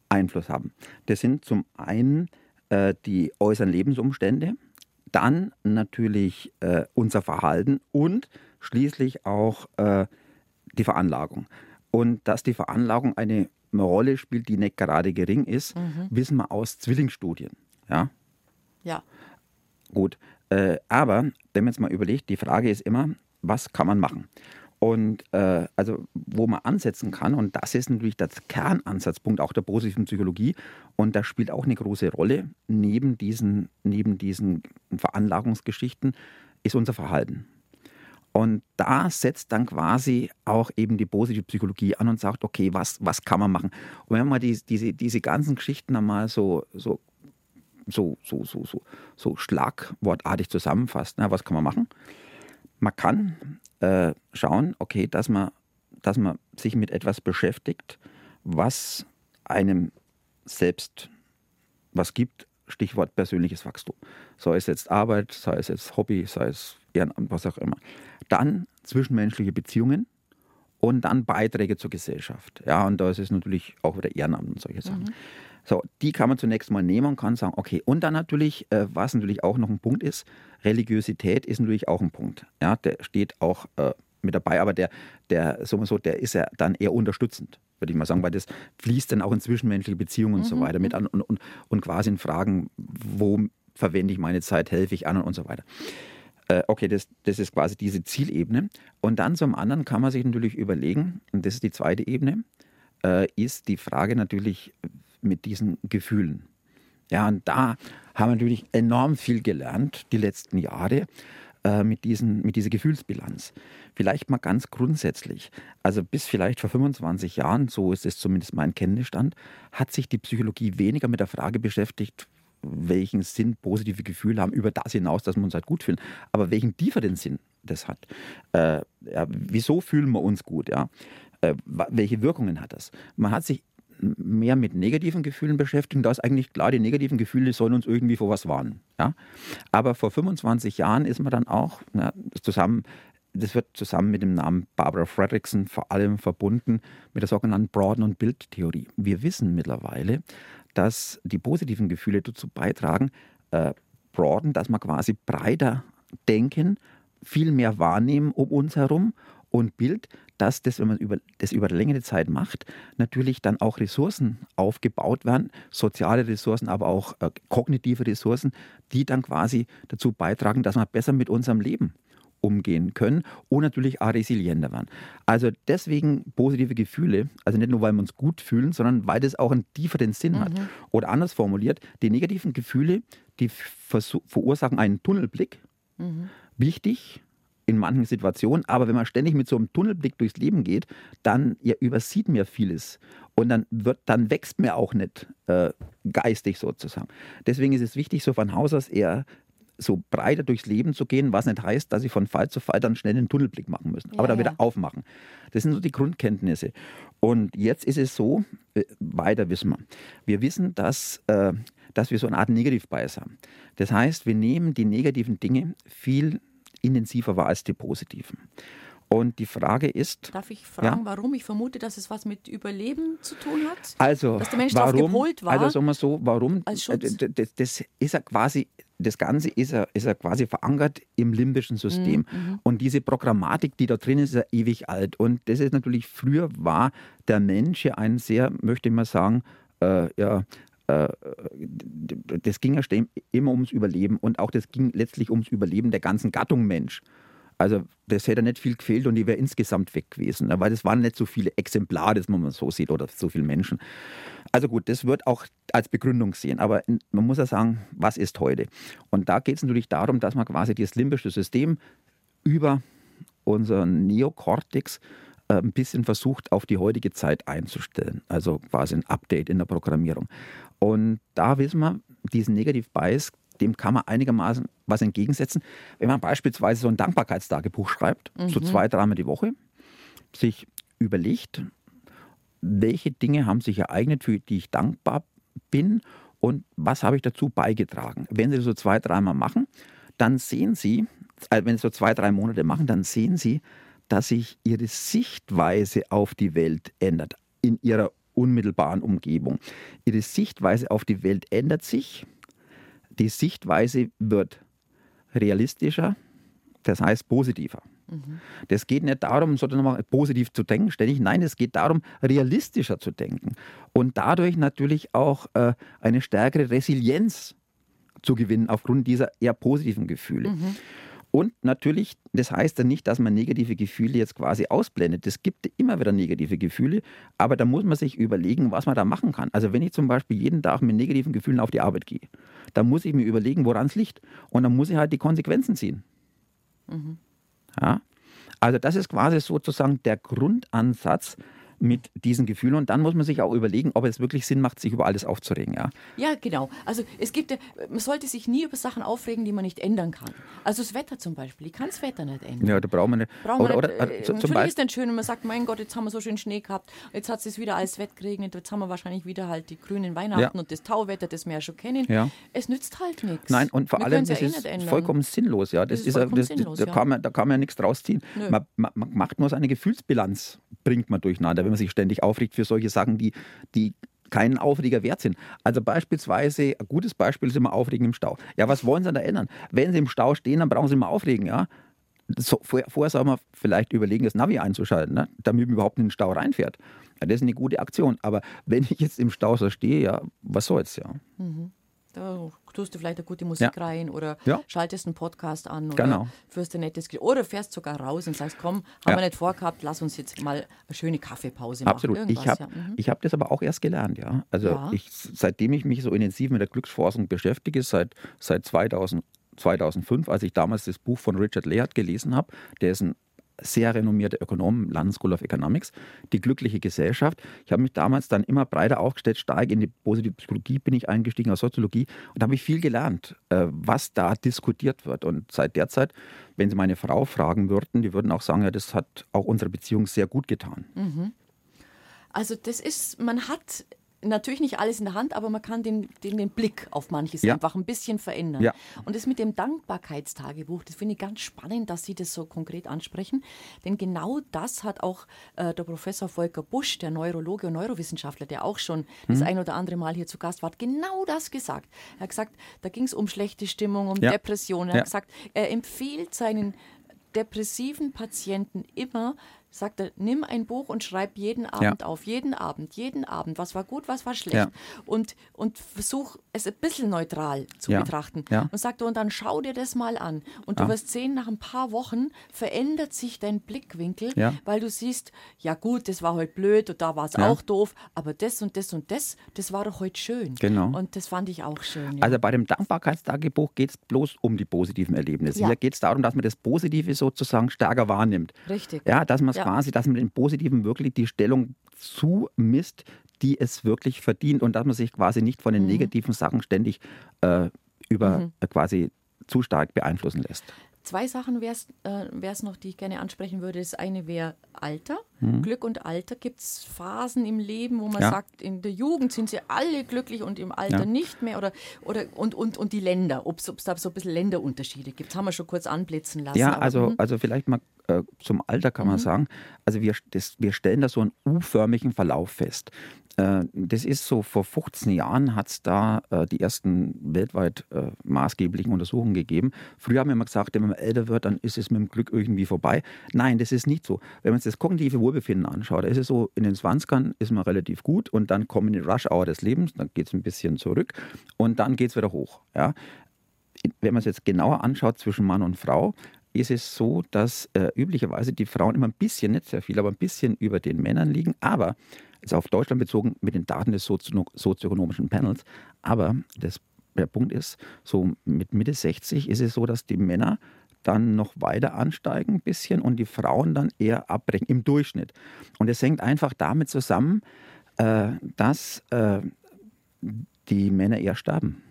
[SPEAKER 3] Einfluss haben. Das sind zum einen äh, die äußeren Lebensumstände, dann natürlich äh, unser Verhalten und schließlich auch äh, die Veranlagung. Und dass die Veranlagung eine Rolle spielt, die nicht gerade gering ist, mhm. wissen wir aus Zwillingsstudien. Ja.
[SPEAKER 2] Ja.
[SPEAKER 3] Gut. Äh, aber wenn man jetzt mal überlegt, die Frage ist immer, was kann man machen? Und äh, also wo man ansetzen kann, und das ist natürlich der Kernansatzpunkt auch der positiven Psychologie, und das spielt auch eine große Rolle neben diesen, neben diesen Veranlagungsgeschichten, ist unser Verhalten. Und da setzt dann quasi auch eben die positive Psychologie an und sagt, okay, was, was kann man machen? Und wenn man die, diese, diese ganzen Geschichten einmal so, so, so, so, so, so, so schlagwortartig zusammenfasst, na, was kann man machen? Man kann äh, schauen, okay, dass man, dass man sich mit etwas beschäftigt, was einem selbst was gibt, Stichwort persönliches Wachstum. Sei es jetzt Arbeit, sei es jetzt Hobby, sei es Ehrenamt, was auch immer. Dann zwischenmenschliche Beziehungen und dann Beiträge zur Gesellschaft. Ja, und da ist es natürlich auch wieder Ehrenamt und solche Sachen. Mhm. So, die kann man zunächst mal nehmen und kann sagen, okay, und dann natürlich, äh, was natürlich auch noch ein Punkt ist, Religiosität ist natürlich auch ein Punkt. Ja, der steht auch äh, mit dabei, aber der, der, so, so, der ist ja dann eher unterstützend, würde ich mal sagen, weil das fließt dann auch in zwischenmenschliche Beziehungen mhm. und so mhm, weiter mit mhm. an und, und, und quasi in Fragen, wo verwende ich meine Zeit, helfe ich an und so weiter. Äh, okay, das, das ist quasi diese Zielebene. Und dann zum anderen kann man sich natürlich überlegen, und das ist die zweite Ebene, äh, ist die Frage natürlich mit diesen Gefühlen. Ja, und da haben wir natürlich enorm viel gelernt die letzten Jahre äh, mit, diesen, mit dieser Gefühlsbilanz. Vielleicht mal ganz grundsätzlich. Also bis vielleicht vor 25 Jahren, so ist es zumindest mein Kenntnisstand, hat sich die Psychologie weniger mit der Frage beschäftigt, welchen Sinn positive Gefühle haben, über das hinaus, dass wir uns halt gut fühlen, aber welchen tieferen Sinn das hat. Äh, ja, wieso fühlen wir uns gut? Ja? Äh, welche Wirkungen hat das? Man hat sich mehr mit negativen Gefühlen beschäftigt. Da ist eigentlich klar, die negativen Gefühle sollen uns irgendwie vor was warnen. Ja? Aber vor 25 Jahren ist man dann auch ja, zusammen, das wird zusammen mit dem Namen Barbara Fredrickson vor allem verbunden mit der sogenannten Broaden- und Bildtheorie. Wir wissen mittlerweile, dass die positiven Gefühle dazu beitragen, äh, broaden, dass wir quasi breiter denken, viel mehr wahrnehmen um uns herum und Bild, dass das, wenn man über, das über längere Zeit macht, natürlich dann auch Ressourcen aufgebaut werden, soziale Ressourcen, aber auch äh, kognitive Ressourcen, die dann quasi dazu beitragen, dass wir besser mit unserem Leben umgehen können und natürlich auch resilienter werden. Also deswegen positive Gefühle, also nicht nur, weil wir uns gut fühlen, sondern weil das auch einen tieferen Sinn mhm. hat. Oder anders formuliert, die negativen Gefühle, die verursachen einen Tunnelblick. Mhm. Wichtig, in manchen Situationen. Aber wenn man ständig mit so einem Tunnelblick durchs Leben geht, dann ja, übersieht mir vieles. Und dann, wird, dann wächst mir auch nicht äh, geistig sozusagen. Deswegen ist es wichtig, so von Haus aus eher so breiter durchs Leben zu gehen, was nicht heißt, dass sie von Fall zu Fall dann schnell einen Tunnelblick machen müssen, ja, aber dann ja. wieder aufmachen. Das sind so die Grundkenntnisse. Und jetzt ist es so, äh, weiter wissen wir. Wir wissen, dass, äh, dass wir so eine Art Negativ-Bias haben. Das heißt, wir nehmen die negativen Dinge viel intensiver war als die positiven. Und die Frage ist.
[SPEAKER 2] Darf ich fragen, ja? warum? Ich vermute, dass es was mit Überleben zu tun hat.
[SPEAKER 3] Also,
[SPEAKER 2] dass der Mensch
[SPEAKER 3] warum,
[SPEAKER 2] gepolt war.
[SPEAKER 3] Also sagen wir so, warum? Als Schutz? Äh, das, das ist ja quasi, das Ganze ist ja, ist ja quasi verankert im limbischen System. Mhm, mhm. Und diese Programmatik, die da drin ist, ist ja ewig alt. Und das ist natürlich, früher war der Mensch ja ein sehr, möchte ich mal sagen, äh, ja, das ging ja immer ums Überleben und auch das ging letztlich ums Überleben der ganzen Gattung Mensch. Also das hätte nicht viel gefehlt und die wäre insgesamt weg gewesen, ne? weil es waren nicht so viele Exemplare, das man so sieht, oder so viele Menschen. Also gut, das wird auch als Begründung sehen, aber man muss ja sagen, was ist heute? Und da geht es natürlich darum, dass man quasi das limbische System über unseren Neokortex äh, ein bisschen versucht, auf die heutige Zeit einzustellen. Also quasi ein Update in der Programmierung. Und da wissen wir, diesen Negative Bias, dem kann man einigermaßen was entgegensetzen. Wenn man beispielsweise so ein Dankbarkeitstagebuch schreibt, mhm. so zwei, dreimal die Woche, sich überlegt, welche Dinge haben sich ereignet, für die ich dankbar bin und was habe ich dazu beigetragen. Wenn Sie das so zwei, dreimal machen, dann sehen Sie, also wenn Sie so zwei, drei Monate machen, dann sehen Sie, dass sich Ihre Sichtweise auf die Welt ändert in Ihrer unmittelbaren Umgebung. Ihre Sichtweise auf die Welt ändert sich. Die Sichtweise wird realistischer, das heißt positiver. Mhm. Das geht nicht darum, sozusagen positiv zu denken, ständig. Nein, es geht darum, realistischer zu denken und dadurch natürlich auch äh, eine stärkere Resilienz zu gewinnen aufgrund dieser eher positiven Gefühle. Mhm. Und natürlich, das heißt ja nicht, dass man negative Gefühle jetzt quasi ausblendet. Es gibt immer wieder negative Gefühle, aber da muss man sich überlegen, was man da machen kann. Also wenn ich zum Beispiel jeden Tag mit negativen Gefühlen auf die Arbeit gehe, dann muss ich mir überlegen, woran es liegt. Und dann muss ich halt die Konsequenzen ziehen. Mhm. Ja? Also das ist quasi sozusagen der Grundansatz, mit diesen Gefühlen. Und dann muss man sich auch überlegen, ob es wirklich Sinn macht, sich über alles aufzuregen. Ja,
[SPEAKER 2] ja genau. Also es gibt, man sollte sich nie über Sachen aufregen, die man nicht ändern kann. Also das Wetter zum Beispiel. Ich kann das Wetter nicht ändern.
[SPEAKER 3] Ja, da brauchen wir nicht.
[SPEAKER 2] Brauchen oder, oder, oder, äh, zum natürlich ist es dann schön, wenn man sagt, mein Gott, jetzt haben wir so schön Schnee gehabt, jetzt hat es wieder alles wett geregnet, jetzt haben wir wahrscheinlich wieder halt die grünen Weihnachten ja. und das Tauwetter, das wir ja schon kennen. Ja. Es nützt halt nichts.
[SPEAKER 3] Nein, und vor wir allem, das ja ist eh vollkommen sinnlos. Ja. Das, das ist, ist das, sinnlos, da, kann man, da kann man ja nichts draus ziehen. Man, man, man macht nur seine Gefühlsbilanz, bringt man durcheinander, wenn man sich ständig aufregt für solche Sachen, die, die keinen Aufreger wert sind. Also beispielsweise, ein gutes Beispiel ist immer Aufregen im Stau. Ja, was wollen Sie da ändern? Wenn Sie im Stau stehen, dann brauchen Sie immer aufregen, ja. So, vorher, vorher soll man vielleicht überlegen, das Navi einzuschalten, ne? damit man überhaupt in den Stau reinfährt. Ja, das ist eine gute Aktion. Aber wenn ich jetzt im Stau so stehe, ja, was soll's, ja. Mhm.
[SPEAKER 2] Da tust du vielleicht eine gute Musik
[SPEAKER 3] Ja.
[SPEAKER 2] rein oder
[SPEAKER 3] Ja.
[SPEAKER 2] schaltest einen Podcast an oder
[SPEAKER 3] Genau.
[SPEAKER 2] führst ein nettes Ge- oder fährst sogar raus und sagst, komm, haben
[SPEAKER 3] Ja.
[SPEAKER 2] wir nicht vorgehabt, lass uns jetzt mal eine schöne Kaffeepause machen.
[SPEAKER 3] Absolut. Ich
[SPEAKER 2] Irgendwas,
[SPEAKER 3] habe.
[SPEAKER 2] Mhm.
[SPEAKER 3] ich hab das aber auch erst gelernt, ja. Also. Ich, seitdem ich mich so intensiv mit der Glücksforschung beschäftige, seit, seit 2000, 2005, als ich damals das Buch von Richard Leard gelesen habe, der ist ein sehr renommierter Ökonom, London School of Economics, die glückliche Gesellschaft. Ich habe mich damals dann immer breiter aufgestellt, stark in die positive Psychologie bin ich eingestiegen, aus Soziologie und habe ich viel gelernt, äh, was da diskutiert wird. Und seit der Zeit, wenn Sie meine Frau fragen würden, die würden auch sagen, ja, das hat auch unserer Beziehung sehr gut getan.
[SPEAKER 2] Also das ist, man hat natürlich nicht alles in der Hand, aber man kann den, den, den Blick auf manches
[SPEAKER 3] Ja.
[SPEAKER 2] einfach ein bisschen verändern.
[SPEAKER 3] Ja.
[SPEAKER 2] Und das mit dem Dankbarkeitstagebuch, das finde ich ganz spannend, dass Sie das so konkret ansprechen. Denn genau das hat auch äh, der Professor Volker Busch, der Neurologe und Neurowissenschaftler, der auch schon
[SPEAKER 3] Mhm.
[SPEAKER 2] das ein oder andere Mal hier zu Gast war, genau das gesagt. Er hat gesagt, da ging es um schlechte Stimmung, um
[SPEAKER 3] Ja.
[SPEAKER 2] Depressionen. Er hat gesagt, er empfiehlt seinen depressiven Patienten immer, sagt er, nimm ein Buch und schreib jeden Abend auf, jeden Abend, jeden Abend, was war gut, was war schlecht.
[SPEAKER 3] Ja.
[SPEAKER 2] Und, und versuch es ein bisschen neutral zu
[SPEAKER 3] Ja.
[SPEAKER 2] betrachten.
[SPEAKER 3] Ja.
[SPEAKER 2] Und sagt er, und dann schau dir das mal an. Und du
[SPEAKER 3] Ja.
[SPEAKER 2] wirst sehen, nach ein paar Wochen verändert sich dein Blickwinkel,
[SPEAKER 3] Ja.
[SPEAKER 2] weil du siehst, ja gut, das war heute blöd und da war es
[SPEAKER 3] Ja.
[SPEAKER 2] auch doof, aber das und das und das, das war doch heute schön.
[SPEAKER 3] Genau.
[SPEAKER 2] Und das fand ich auch schön. Ja.
[SPEAKER 3] Also bei dem Dankbarkeitstagebuch geht es bloß um die positiven Erlebnisse.
[SPEAKER 2] Ja.
[SPEAKER 3] Hier geht es darum, dass man das Positive sozusagen stärker wahrnimmt.
[SPEAKER 2] Richtig.
[SPEAKER 3] Ja, dass man es
[SPEAKER 2] Ja.
[SPEAKER 3] quasi, dass man dem Positiven wirklich die Stellung zumisst, die es wirklich verdient und dass man sich quasi nicht
[SPEAKER 2] Mhm.
[SPEAKER 3] von den negativen Sachen ständig äh, über äh, quasi zu stark beeinflussen lässt.
[SPEAKER 2] Zwei Sachen wäre es äh, noch, die ich gerne ansprechen würde. Das eine wäre Alter. Glück und Alter. Gibt es Phasen im Leben, wo man
[SPEAKER 3] Mhm. Ja.
[SPEAKER 2] sagt, in der Jugend sind sie alle glücklich und im Alter
[SPEAKER 3] Ja.
[SPEAKER 2] nicht mehr? Oder, oder, und, und, und die Länder, ob es da so ein bisschen Länderunterschiede gibt. Das haben wir schon kurz anblitzen lassen.
[SPEAKER 3] Ja,
[SPEAKER 2] aber,
[SPEAKER 3] also,
[SPEAKER 2] mhm.
[SPEAKER 3] also vielleicht mal äh, zum Alter kann man sagen, also wir, das, wir stellen da so einen U-förmigen Verlauf fest. Äh, das ist so, vor 15 Jahren hat es da äh, die ersten weltweit äh, maßgeblichen Untersuchungen gegeben. Früher haben wir immer gesagt, wenn man älter wird, dann ist es mit dem Glück irgendwie vorbei. Nein, das ist nicht so. Wenn man sich das kognitive Wohlbefinden anschaut, ist es so, in den 20ern ist man relativ gut und dann kommen die Rush-Hour des Lebens, dann geht es ein bisschen zurück und dann geht es wieder hoch. Ja? wenn man es jetzt genauer anschaut zwischen Mann und Frau, ist es so, dass äh, üblicherweise die Frauen immer ein bisschen, nicht sehr viel, aber ein bisschen über den Männern liegen. Aber, also auf Deutschland bezogen mit den Daten des Sozio sozioökonomischen Panels, aber das, der Punkt ist, so mit Mitte 60 ist es so, dass die Männer dann noch weiter ansteigen ein bisschen und die Frauen dann eher abbrechen im Durchschnitt. Und es hängt einfach damit zusammen, äh, dass äh, die Männer eher sterben.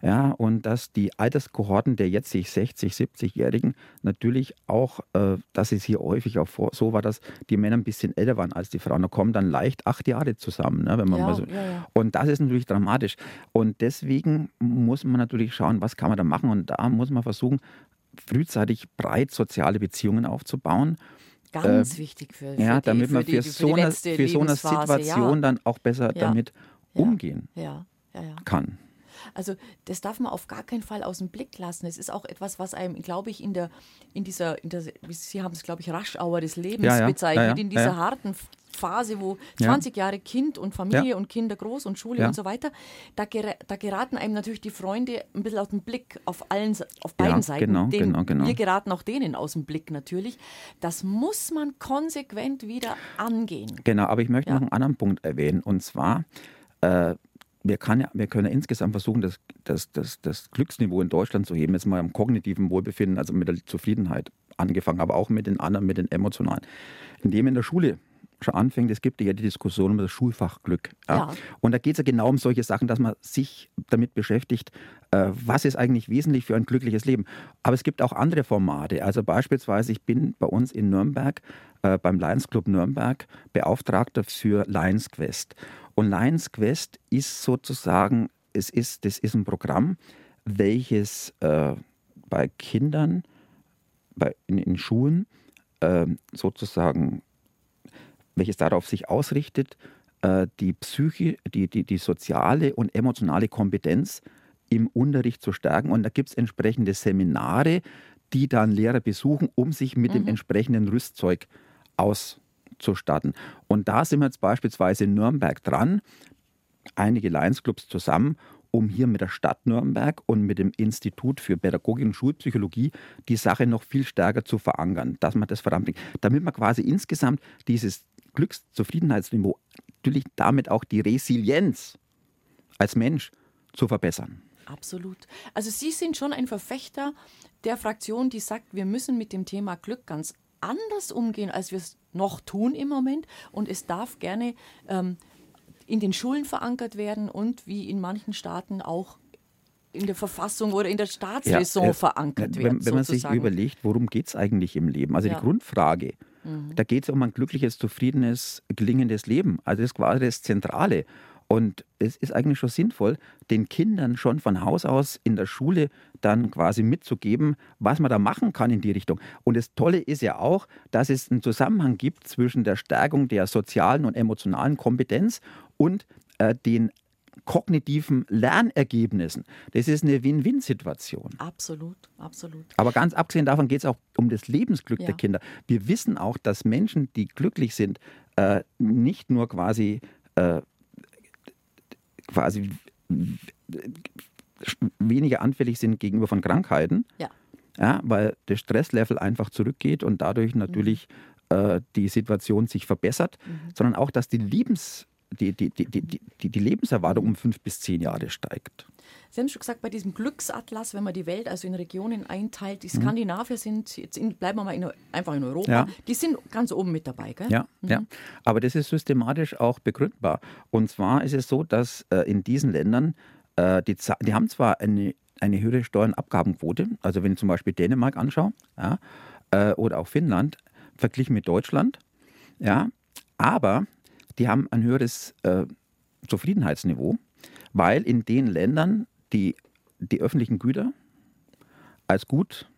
[SPEAKER 3] Ja, und dass die Alterskohorten der jetzt 60, 70-Jährigen natürlich auch, äh, dass es hier häufig auch vor, so war, dass die Männer ein bisschen älter waren als die Frauen. Da kommen dann leicht acht Jahre zusammen, ne, wenn man
[SPEAKER 2] Ja,
[SPEAKER 3] mal so.
[SPEAKER 2] ja, ja.
[SPEAKER 3] Und das ist natürlich dramatisch. Und deswegen muss man natürlich schauen, was kann man da machen. Und da muss man versuchen, frühzeitig breit soziale Beziehungen aufzubauen.
[SPEAKER 2] Ganz wichtig für, für
[SPEAKER 3] Ja,
[SPEAKER 2] die,
[SPEAKER 3] damit man
[SPEAKER 2] für, die, für,
[SPEAKER 3] so, eine, für so eine Situation dann auch besser damit umgehen
[SPEAKER 2] Ja, ja, ja.
[SPEAKER 3] kann.
[SPEAKER 2] Also das darf man auf gar keinen Fall aus dem Blick lassen. Es ist auch etwas, was einem, glaube ich, in der, in dieser, in der, wie Sie haben es, glaube ich, Rush-Hour des Lebens
[SPEAKER 3] Ja, ja,
[SPEAKER 2] bezeichnet,
[SPEAKER 3] ja,
[SPEAKER 2] in dieser harten Phase, wo
[SPEAKER 3] Ja.
[SPEAKER 2] 20 Jahre Kind und Familie und Kinder groß und Schule und so weiter, da, gera- da geraten einem natürlich die Freunde ein bisschen aus dem Blick auf allen, auf beiden Seiten.
[SPEAKER 3] genau,
[SPEAKER 2] Den-
[SPEAKER 3] genau, genau.
[SPEAKER 2] Wir geraten auch denen aus dem Blick natürlich. Das muss man konsequent wieder angehen.
[SPEAKER 3] Genau, aber ich möchte noch einen anderen Punkt erwähnen. Und zwar, äh, wir, kann wir können ja insgesamt versuchen, das, das, das, das Glücksniveau in Deutschland zu heben. Jetzt mal am kognitiven Wohlbefinden, also mit der Zufriedenheit angefangen, aber auch mit den anderen, mit den emotionalen. Indem in der Schule schon anfängt, es gibt ja die Diskussion über das Schulfach Glück.
[SPEAKER 2] Ja.
[SPEAKER 3] Und da geht es ja genau um solche Sachen, dass man sich damit beschäftigt, äh, was ist eigentlich wesentlich für ein glückliches Leben. Aber es gibt auch andere Formate. Also beispielsweise, ich bin bei uns in Nürnberg, äh, beim Lions Club Nürnberg, Beauftragter für Lions Quest. Und Lions Quest ist sozusagen, es ist, das ist ein Programm, welches äh, bei Kindern bei, in, in Schulen äh, sozusagen welches darauf sich ausrichtet, äh, die Psyche, die, die, die soziale und emotionale Kompetenz im Unterricht zu stärken. Und da gibt es entsprechende Seminare, die dann Lehrer besuchen, um sich mit dem entsprechenden Rüstzeug auszustatten. Und da sind wir jetzt beispielsweise in Nürnberg dran, einige Lions Clubs zusammen, um hier mit der Stadt Nürnberg und mit dem Institut für Pädagogik und Schulpsychologie die Sache noch viel stärker zu verankern, dass man das voranbringt, damit man quasi insgesamt dieses Glückszufriedenheitsniveau, natürlich damit auch die Resilienz als Mensch zu verbessern.
[SPEAKER 2] Absolut. Also Sie sind schon ein Verfechter der Fraktion, die sagt, wir müssen mit dem Thema Glück ganz anders umgehen, als wir es noch tun im Moment. Und es darf gerne ähm, in den Schulen verankert werden und wie in manchen Staaten auch in der Verfassung oder in der Staatsräson ja, äh, verankert werden.
[SPEAKER 3] Wenn, wenn man sich überlegt, worum geht es eigentlich im Leben? Also ja. die Grundfrage, mhm. da geht es um ein glückliches, zufriedenes, gelingendes Leben. Also das ist quasi das Zentrale. Und es ist eigentlich schon sinnvoll, den Kindern schon von Haus aus in der Schule dann quasi mitzugeben, was man da machen kann in die Richtung. Und das Tolle ist ja auch, dass es einen Zusammenhang gibt zwischen der Stärkung der sozialen und emotionalen Kompetenz und äh, den kognitiven Lernergebnissen. Das ist eine Win-Win-Situation.
[SPEAKER 2] Absolut, absolut.
[SPEAKER 3] Aber ganz abgesehen davon geht es auch um das Lebensglück ja. der Kinder. Wir wissen auch, dass Menschen, die glücklich sind, äh, nicht nur quasi äh, quasi weniger anfällig sind gegenüber von Krankheiten. Ja. ja weil das Stresslevel einfach zurückgeht und dadurch natürlich mhm. äh, die Situation sich verbessert, mhm. sondern auch, dass die Lebens die, die, die, die, die Lebenserwartung um fünf bis zehn Jahre steigt.
[SPEAKER 2] Sie haben schon gesagt, bei diesem Glücksatlas, wenn man die Welt also in Regionen einteilt, die mhm. Skandinavier sind, jetzt in, bleiben wir mal in, einfach in Europa, ja. die sind ganz oben mit dabei, gell?
[SPEAKER 3] Ja, mhm. ja, aber das ist systematisch auch begründbar. Und zwar ist es so, dass äh, in diesen Ländern, äh, die, die haben zwar eine, eine höhere Steuernabgabenquote, also wenn ich zum Beispiel Dänemark anschaue, ja, äh, oder auch Finnland, verglichen mit Deutschland, ja, aber die haben ein höheres äh, Zufriedenheitsniveau, weil in den Ländern die, die öffentlichen Güter als gut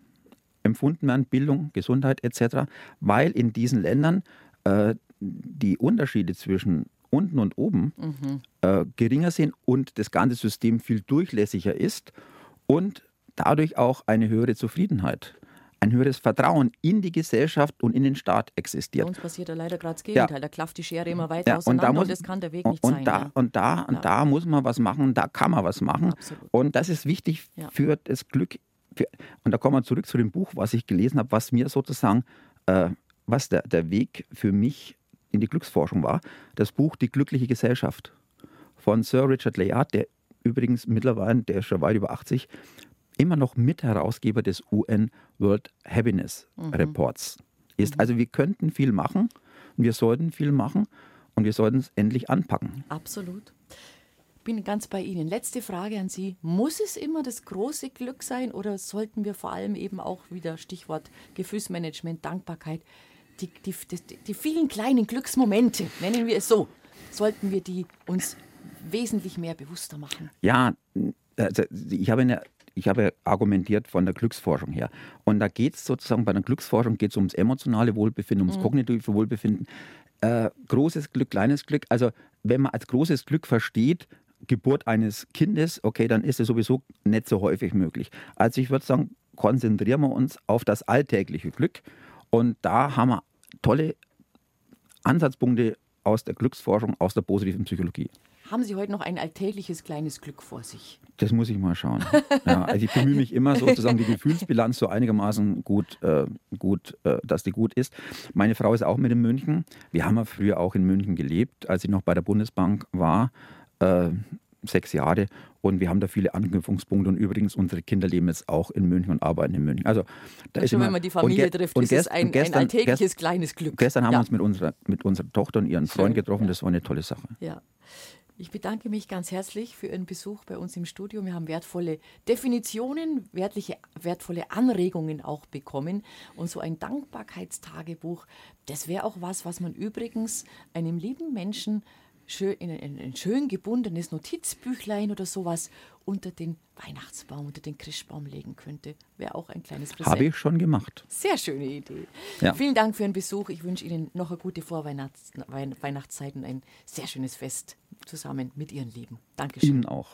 [SPEAKER 3] empfunden werden, Bildung, Gesundheit etc., weil in diesen Ländern äh, die Unterschiede zwischen unten und oben mhm. äh, geringer sind und das ganze System viel durchlässiger ist und dadurch auch eine höhere Zufriedenheit ein höheres Vertrauen in die Gesellschaft und in den Staat existiert. Bei
[SPEAKER 2] uns passiert ja leider gerade das Gegenteil. Ja. Da klafft die Schere immer weiter ja, auseinander und, da muss, und das kann der Weg nicht
[SPEAKER 3] und
[SPEAKER 2] sein.
[SPEAKER 3] Da, ja. Und, da, und da muss man was machen, da kann man was machen. Absolut. Und das ist wichtig für das Glück. Und da kommen wir zurück zu dem Buch, was ich gelesen habe, was mir sozusagen, äh, was der, der Weg für mich in die Glücksforschung war. Das Buch Die glückliche Gesellschaft von Sir Richard Layard, der übrigens mittlerweile, der ist schon weit über 80, immer noch Mitherausgeber des UN World Happiness mhm. Reports ist. Mhm. Also wir könnten viel machen und wir sollten viel machen und wir sollten es endlich anpacken.
[SPEAKER 2] Absolut. Bin ganz bei Ihnen. Letzte Frage an Sie. Muss es immer das große Glück sein oder sollten wir vor allem eben auch wieder Stichwort Gefühlsmanagement, Dankbarkeit, die, die, die, die vielen kleinen Glücksmomente, nennen wir es so, sollten wir die uns wesentlich mehr bewusster machen?
[SPEAKER 3] Ja, also ich habe eine ich habe argumentiert von der Glücksforschung her. Und da geht es sozusagen, bei der Glücksforschung geht es ums emotionale Wohlbefinden, ums mhm. kognitive Wohlbefinden. Äh, großes Glück, kleines Glück. Also wenn man als großes Glück versteht, Geburt eines Kindes, okay, dann ist es sowieso nicht so häufig möglich. Also ich würde sagen, konzentrieren wir uns auf das alltägliche Glück. Und da haben wir tolle Ansatzpunkte aus der Glücksforschung, aus der positiven Psychologie.
[SPEAKER 2] Haben Sie heute noch ein alltägliches kleines Glück vor sich?
[SPEAKER 3] Das muss ich mal schauen. Ja, also ich bemühe mich immer sozusagen die Gefühlsbilanz so einigermaßen gut, äh, gut äh, dass die gut ist. Meine Frau ist auch mit in München. Wir haben ja früher auch in München gelebt, als ich noch bei der Bundesbank war. Äh, sechs Jahre und wir haben da viele Anknüpfungspunkte und übrigens unsere Kinder leben jetzt auch in München und arbeiten in München. Also
[SPEAKER 2] da ist schon, immer, wenn man die Familie trifft, ist es ein, gestern, ein alltägliches gest, kleines Glück.
[SPEAKER 3] Gestern haben ja. wir uns mit unserer, mit unserer Tochter und ihren Freund getroffen, ja. das war eine tolle Sache.
[SPEAKER 2] Ja. Ich bedanke mich ganz herzlich für Ihren Besuch bei uns im Studio. Wir haben wertvolle Definitionen, wertliche, wertvolle Anregungen auch bekommen. Und so ein Dankbarkeitstagebuch, das wäre auch was, was man übrigens einem lieben Menschen schön, in ein, ein schön gebundenes Notizbüchlein oder sowas unter den Weihnachtsbaum, unter den Christbaum legen könnte. Wäre auch ein kleines
[SPEAKER 3] Präsent. Habe ich schon gemacht.
[SPEAKER 2] Sehr schöne Idee. Ja. Vielen Dank für Ihren Besuch. Ich wünsche Ihnen noch eine gute Vorweihnachtszeit und ein sehr schönes Fest zusammen mit Ihren Lieben. Dankeschön.
[SPEAKER 3] Ihnen auch.